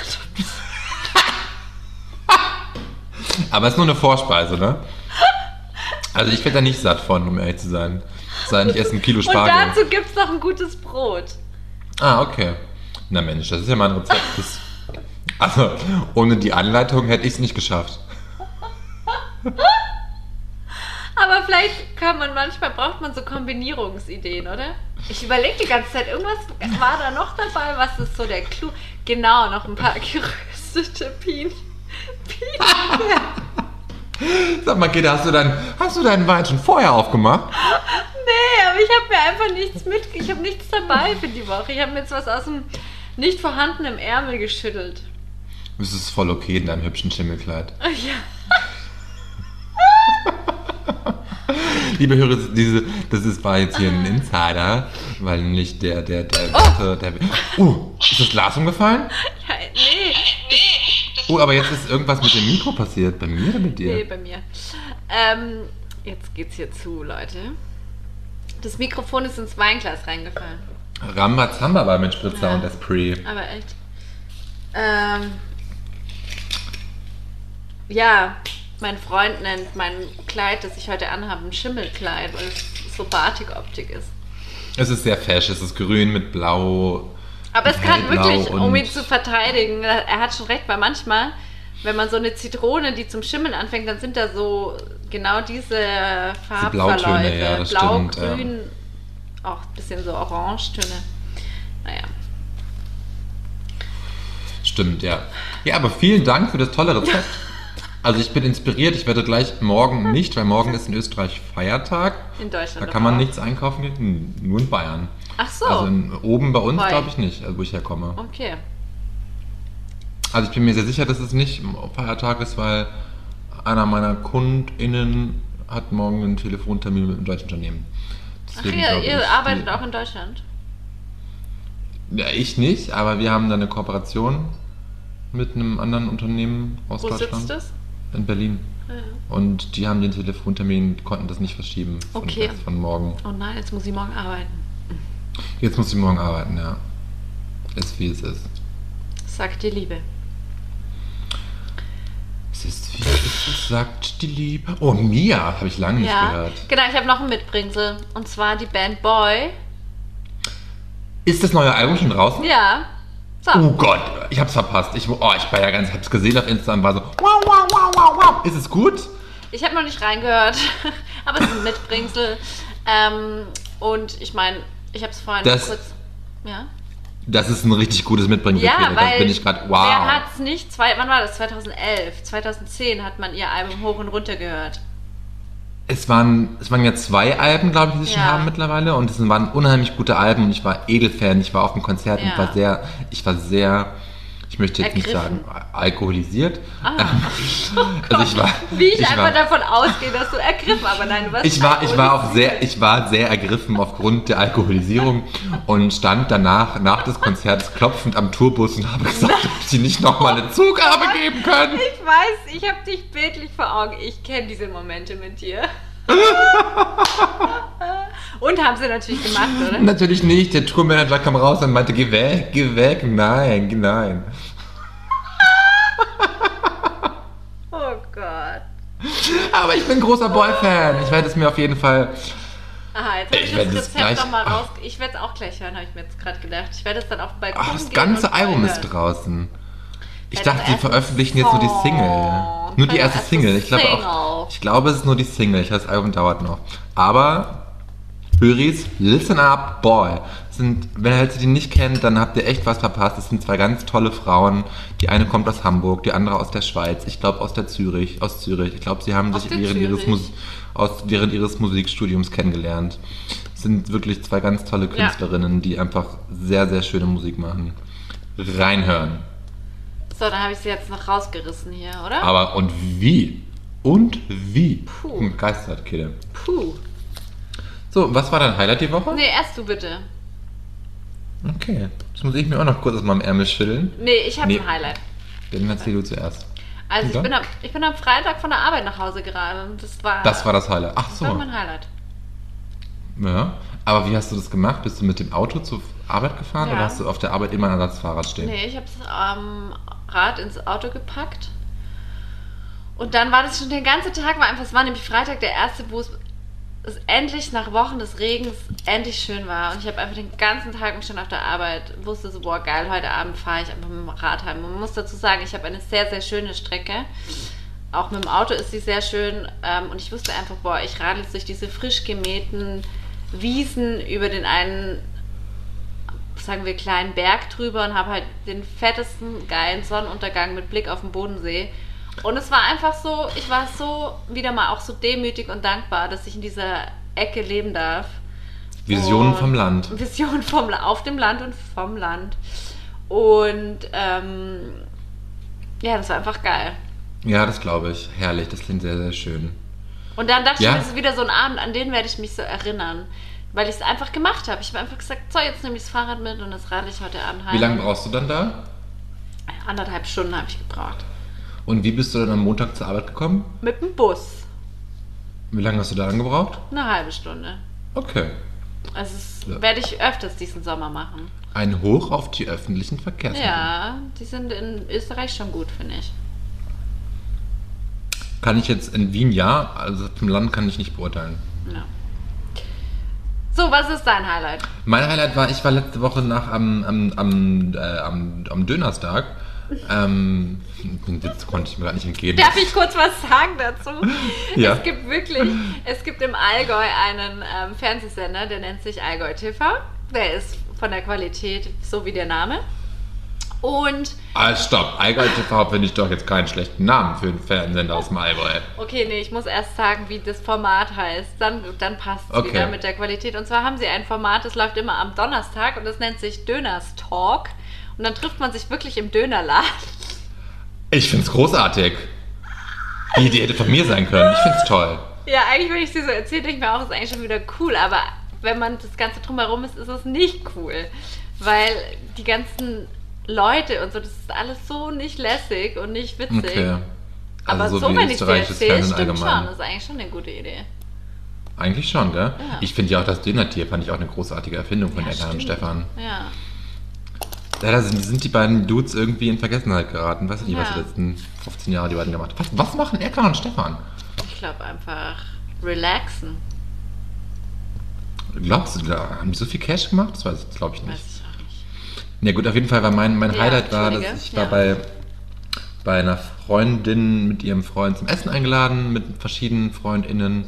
Aber es ist nur eine Vorspeise, ne? Also ich werde da nicht satt von, um ehrlich zu sein. Sei nicht erst ein Kilo Und Spargel. dazu gibt es noch ein gutes Brot. Ah, okay. Na Mensch, das ist ja mein Rezept. Das, also, ohne die Anleitung hätte ich es nicht geschafft. Aber vielleicht kann man, manchmal braucht man so Kombinierungsideen, oder? Ich überlege die ganze Zeit, irgendwas war da noch dabei, was ist so der Clou? Genau, noch ein paar geröstete Pien. Pien. Sag mal, Kida, hast du, dein, hast du deinen Wein schon vorher aufgemacht? Nee, aber ich habe mir einfach nichts mit, ich habe nichts dabei für die Woche. Ich habe mir jetzt was aus dem nicht vorhandenen Ärmel geschüttelt. Es ist voll okay in deinem hübschen Schimmelkleid. Ja. Liebe Hörer, diese, das ist, war jetzt hier ein Insider, weil nämlich der, der, der, Oh. der, der uh, ist das Glas umgefallen? ja nee, Oh, aber jetzt ist irgendwas mit dem Mikro passiert. Bei mir oder mit dir? nee, bei mir. Ähm, jetzt geht's hier zu, Leute. Das Mikrofon ist ins Weinglas reingefallen. Rambazamba war mit Spritzer Ja. und Esprit. Aber echt. Ähm, ja, mein Freund nennt mein Kleid, das ich heute anhabe, ein Schimmelkleid, weil es so Batik-Optik ist. Es ist sehr fesch, es ist grün mit blau. Aber es kann hellblau wirklich, um ihn zu verteidigen, er hat schon recht, weil manchmal, wenn man so eine Zitrone, die zum Schimmeln anfängt, dann sind da so genau diese Farbverläufe. Blautöne, ja, das Blau, stimmt, ja. grün, auch ein bisschen so Orangetöne. Naja. Stimmt, ja. Ja, aber vielen Dank für das tolle Rezept. Also ich bin inspiriert, ich werde gleich morgen nicht, weil morgen ist in Österreich Feiertag. In Deutschland. Da kann man auch. nichts einkaufen gehen, Hm, nur in Bayern. Ach so. Also in, oben bei uns glaube ich nicht, also wo ich herkomme. okay. Also ich bin mir sehr sicher, dass es nicht Feiertag ist, weil einer meiner KundInnen hat morgen einen Telefontermin mit einem deutschen Unternehmen. Ach Deswegen ja, glaube ihr ich, arbeitet die- auch in Deutschland. Ja, ich nicht, aber wir haben da eine Kooperation mit einem anderen Unternehmen aus Wo Deutschland. sitzt es? In Berlin. Ja. Und die haben den Telefontermin, konnten das nicht verschieben von, Okay. von morgen. Oh nein, jetzt muss ich morgen arbeiten. Jetzt muss ich morgen arbeiten, ja. Ist wie es ist. Sagt die Liebe. Es ist wie es ist, sagt die Liebe. Oh, Mia, habe ich lange nicht ja, gehört. genau, ich habe noch ein Mitbringsel. Und zwar die Band Boy. Ist das neue Album schon draußen? Ja. So. Oh Gott, ich hab's verpasst. Ich, oh, ich war ja ganz, hab's gesehen auf Insta und war so, wow, wow, wow, wow, wow. Ist es gut? Ich habe noch nicht reingehört, aber es ist ein Mitbringsel. Ähm, und ich meine, ich habe es vorhin Das- kurz. Ja, Das ist ein richtig gutes Mitbringen. ja weil Das bin ich gerade, wow. wer hat's nicht? Zwei, wann war das? 2011, 2010 hat man ihr Album hoch und runter gehört. Es waren, es waren ja zwei Alben, glaube ich, die sie schon Ja. haben mittlerweile. Und es waren unheimlich gute Alben und ich war Edelfan. Ich war auf dem Konzert und Ja. war sehr, ich war sehr, ich möchte jetzt nicht Ergriffen. sagen, alkoholisiert. Ah. also ich war, Wie ich, einfach war, davon ausgehe, dass du ergriffen, aber nein, du warst ich war, ich war auch sehr, ich war sehr ergriffen aufgrund der Alkoholisierung und stand danach, nach des Konzerts klopfend am Tourbus und habe gesagt, ob sie nicht nochmal eine Zugabe geben können. Ich weiß, ich habe dich bildlich vor Augen. Ich kenne diese Momente mit dir. Und haben sie natürlich gemacht, oder? Natürlich nicht. Der Tourmanager kam raus und meinte, geh weg, geh weg. Nein, nein. Oh Gott. Aber ich bin großer Boy-Fan. Ich werde es mir auf jeden Fall. Aha, jetzt habe Ich ich, werd das Rezept gleich- nochmal raus. Ich werde es auch gleich hören, habe ich mir jetzt gerade gedacht. Ich werde es dann auf dem Balkon Ach, das ganze Album ist draußen. Ich dachte, sie veröffentlichen jetzt nur die. Single. Nur die erste Single. Ich glaube auch. Ich glaube, es ist nur die Single. Ich das Album dauert noch. Aber Höris, listen up, boy. Sind, wenn ihr die nicht kennt, dann habt ihr echt was verpasst. Es sind zwei ganz tolle Frauen. Die eine kommt aus Hamburg, die andere aus der Schweiz. Ich glaube aus der Zürich, aus Zürich. Ich glaube, sie haben Aus sich während ihres aus, während ihres Musikstudiums kennengelernt. Sind wirklich zwei ganz tolle Ja. Künstlerinnen, die einfach sehr, sehr schöne Musik machen. Reinhören. So, dann habe ich sie jetzt noch rausgerissen hier, oder? Aber und wie? Und wie? Puh. Bin Begeistert, Kede. Puh. So, was war dein Highlight die Woche? Nee, erst du bitte. Okay. Das muss ich mir auch noch kurz aus meinem Ärmel schütteln. Nee, ich habe Nee. ein Highlight. Dann erzähl du zuerst. Also ich bin, am, ich bin am Freitag von der Arbeit nach Hause gerade und das war, Das war das Highlight. Ach das so. war mein Highlight. Ja. Aber wie hast du das gemacht? Bist du mit dem Auto zur Arbeit gefahren Ja. oder hast du auf der Arbeit immer ein Ersatzfahrrad stehen? Nee, ich habe das am Rad ins Auto gepackt. Und dann war das schon den ganzen Tag, war einfach, es war nämlich Freitag der erste, wo es, es endlich nach Wochen des Regens endlich schön war. Und ich habe einfach den ganzen Tag mich schon auf der Arbeit, wusste so, boah, geil, heute Abend fahre ich einfach mit dem Rad heim. Man muss dazu sagen, ich habe eine sehr, sehr schöne Strecke. Auch mit dem Auto ist sie sehr schön. Ähm, und ich wusste einfach, boah, ich radel jetzt durch diese frisch gemähten Wiesen über den einen sagen wir, kleinen Berg drüber und habe halt den fettesten, geilen Sonnenuntergang mit Blick auf den Bodensee. Und es war einfach so, ich war so wieder mal auch so demütig und dankbar, dass ich in dieser Ecke leben darf. Visionen Und- vom Land. Vision vom, auf dem Land und vom Land. Und ähm, ja, das war einfach geil. Ja, das glaube ich. Herrlich, das klingt sehr, sehr schön. Und dann dachte Ja. ich das ist wieder so ein Abend, an den werde ich mich so erinnern. Weil ich es einfach gemacht habe. Ich habe einfach gesagt, so, jetzt nehme ich das Fahrrad mit und das radel ich heute Abend heim. Wie lange brauchst du dann da? Anderthalb Stunden habe ich gebraucht. Und wie bist du dann am Montag zur Arbeit gekommen? Mit dem Bus. Wie lange hast du da angebraucht? Eine halbe Stunde. Okay. Also das Ja. werde ich öfters diesen Sommer machen. Ein Hoch auf die öffentlichen Verkehrsmittel. Ja, die sind in Österreich schon gut, finde ich. Kann ich jetzt in Wien ja, also vom Land kann ich nicht beurteilen. Ja. So, was ist dein Highlight? Mein Highlight war, ich war letzte Woche nach am, am, am, äh, am, am Dönerstag. Ähm, Witz konnte ich mir gar nicht entgehen. Darf ich kurz was sagen dazu? Ja. Es gibt wirklich, es gibt im Allgäu einen ähm, Fernsehsender, der nennt sich Allgäu TV. Der ist von der Qualität so wie der Name. Und, Ah, stopp. Allgäu TV finde ich doch jetzt keinen schlechten Namen für einen Fernsehsender aus dem Allgäu. okay, nee, ich muss erst sagen, wie das Format heißt. Dann, dann passt es Okay. wieder mit der Qualität. Und zwar haben sie ein Format, das läuft immer am Donnerstag und das nennt sich Döners Talk. Und dann trifft man sich wirklich im Dönerladen. Ich finde es großartig. Die Idee hätte von mir sein können. Ich finde es toll. Ja, eigentlich, wenn ich sie so erzähle, denke ich mir auch, ist eigentlich schon wieder cool. Aber wenn man das Ganze drumherum ist, ist es nicht cool. Weil die ganzen Leute und so, das ist alles so nicht lässig und nicht witzig. Okay. Aber Also so, so, wie wenn ich es dir erzähle, stimmt schon. allgemein. Das ist eigentlich schon eine gute Idee. Eigentlich schon, gell? Ja. Ich finde ja auch das Dönertier fand ich auch eine großartige Erfindung von Ja, Eckart und. Stefan. Ja. Leider sind, sind die beiden Dudes irgendwie in Vergessenheit geraten. Weiß ich nicht, was Ja. die letzten 15 Jahre die beiden gemacht haben. Was, was machen Eckart und Stefan? Ich glaube einfach relaxen. Glaubst du, da haben die so viel Cash gemacht? Das weiß ich, glaube ich Weiß nicht. nicht. Ja gut, auf jeden Fall war mein, mein Ja, Highlight war, dass ich war Ja. bei, bei einer Freundin mit ihrem Freund zum Essen eingeladen, mit verschiedenen FreundInnen.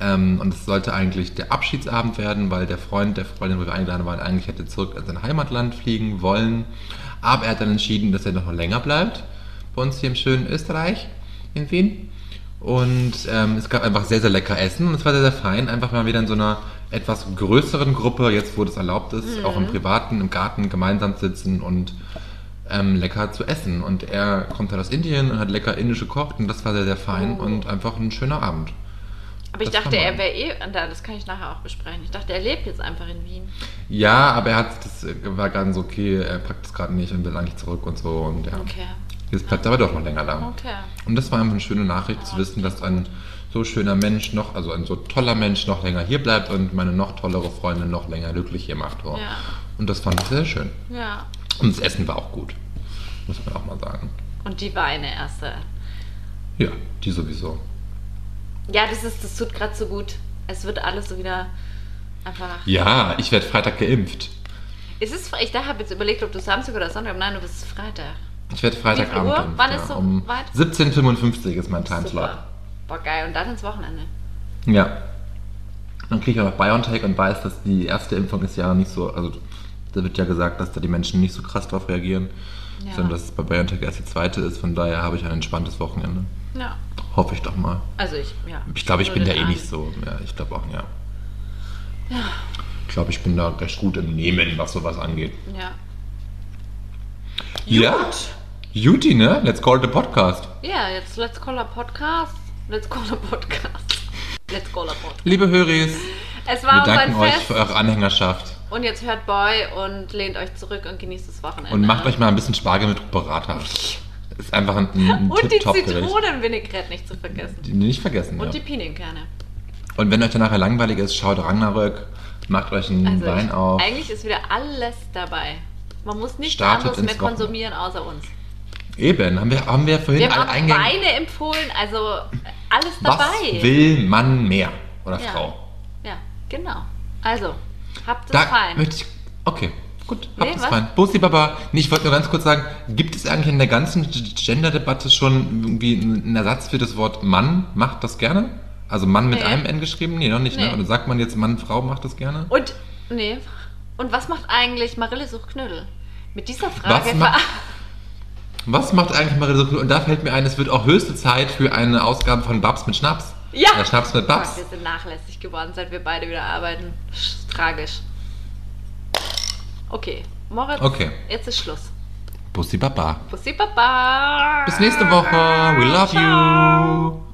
Ähm, und es sollte eigentlich der Abschiedsabend werden, weil der Freund der Freundin, wo wir eingeladen waren, eigentlich hätte zurück in sein Heimatland fliegen wollen. Aber er hat dann entschieden, dass er noch länger bleibt bei uns hier im schönen Österreich in Wien. Und ähm, es gab einfach sehr, sehr lecker Essen und es war sehr, sehr fein, einfach mal wieder in so einer etwas größeren Gruppe, jetzt wo das erlaubt ist, auch im Privaten, im Garten gemeinsam sitzen und ähm, lecker zu essen. Und er kommt halt aus Indien und hat lecker indisch gekocht und das war sehr, sehr fein Oh. und einfach ein schöner Abend. Aber ich Das dachte, kann er wäre eh, da, das kann ich nachher auch besprechen. Ich dachte, er lebt jetzt einfach in Wien. Ja, aber er hat das war ganz okay, er packt es gerade nicht und will eigentlich zurück und so und ja. Okay. Jetzt bleibt er aber doch noch länger da. Okay. Und das war einfach eine schöne Nachricht zu wissen, dass ein so schöner Mensch noch, also ein so toller Mensch noch länger hier bleibt und meine noch tollere Freundin noch länger glücklich hier macht. Oh. Ja. Und das fand ich sehr schön. Ja. Und das Essen war auch gut. Muss man auch mal sagen. Und die Weine erste. Ja, die sowieso. Ja, das ist, das tut gerade so gut. Es wird alles so wieder einfach. Ja, ich werde Freitag geimpft. Ist es, ich da habe jetzt überlegt, ob du Samstag oder Sonntag. Nein, du bist Freitag. Ich werde Freitagabend. Wann ja. ist so um weit? 17.55 ist mein Timeslot. Super. Boah, geil. Und dann ins Wochenende. Ja. Dann kriege ich auch noch BioNTech und weiß, dass die erste Impfung ist ja nicht so, also da wird ja gesagt, dass da die Menschen nicht so krass drauf reagieren, Ja. sondern dass es bei BioNTech erst die zweite ist. Von daher habe ich ein entspanntes Wochenende. Ja. Hoffe ich doch mal. Also ich, ja. Ich glaube, ich bin da eh nicht so. Ja, ich glaube auch, ja. Ich glaube, ich bin da recht gut im Nehmen, was sowas angeht. Ja. Ja. Juti, ne? Let's call it a podcast. Ja, jetzt let's call a podcast. Let's call a podcast. Let's call a podcast. Liebe Höris, Es wir war ein danken euch Fest. für eure Anhängerschaft. Und jetzt hört Boy und lehnt euch zurück und genießt das Wochenende. Und macht euch mal ein bisschen Spargel mit Burrata. Ist einfach ein, ein Und die. Zitronenvinaigrette nicht zu vergessen. Die nicht vergessen, Und ja. die Pinienkerne. Und wenn euch dann nachher langweilig ist, schaut Ragnarök, macht euch einen Also Wein ich, auf. eigentlich ist wieder alles dabei. Man muss nichts anderes mehr Wochenende. konsumieren außer uns. Eben, haben wir, haben wir vorhin Wir haben alle. Weine empfohlen, also alles Was dabei. will man mehr? Oder Ja. Frau? Ja, genau. Also, habt es Da fein. möchte ich. Okay, gut. Nee, Habt es was? fein. Bussi Baba. Nee, ich wollte nur ganz kurz sagen, gibt es eigentlich in der ganzen Gender-Debatte schon irgendwie einen Ersatz für das Wort Mann macht das gerne? Also Mann mit Nee. einem N geschrieben? Nee, noch nicht, Nee. ne? Oder sagt man jetzt Mann, Frau macht das gerne? Und, nee. Und was macht eigentlich Marille sucht Knödel? Mit dieser Frage Was macht- Was macht eigentlich Marie so Und da fällt mir ein, es wird auch höchste Zeit für eine Ausgabe von Babs mit Schnaps. Ja. Oder Schnaps mit Babs. wir sind nachlässig geworden, seit wir beide wieder arbeiten. Sch- Tragisch. Okay, Moritz, Okay. jetzt ist Schluss. Bussi Baba. Bussi Baba. Bis nächste Woche. We love Ciao. you.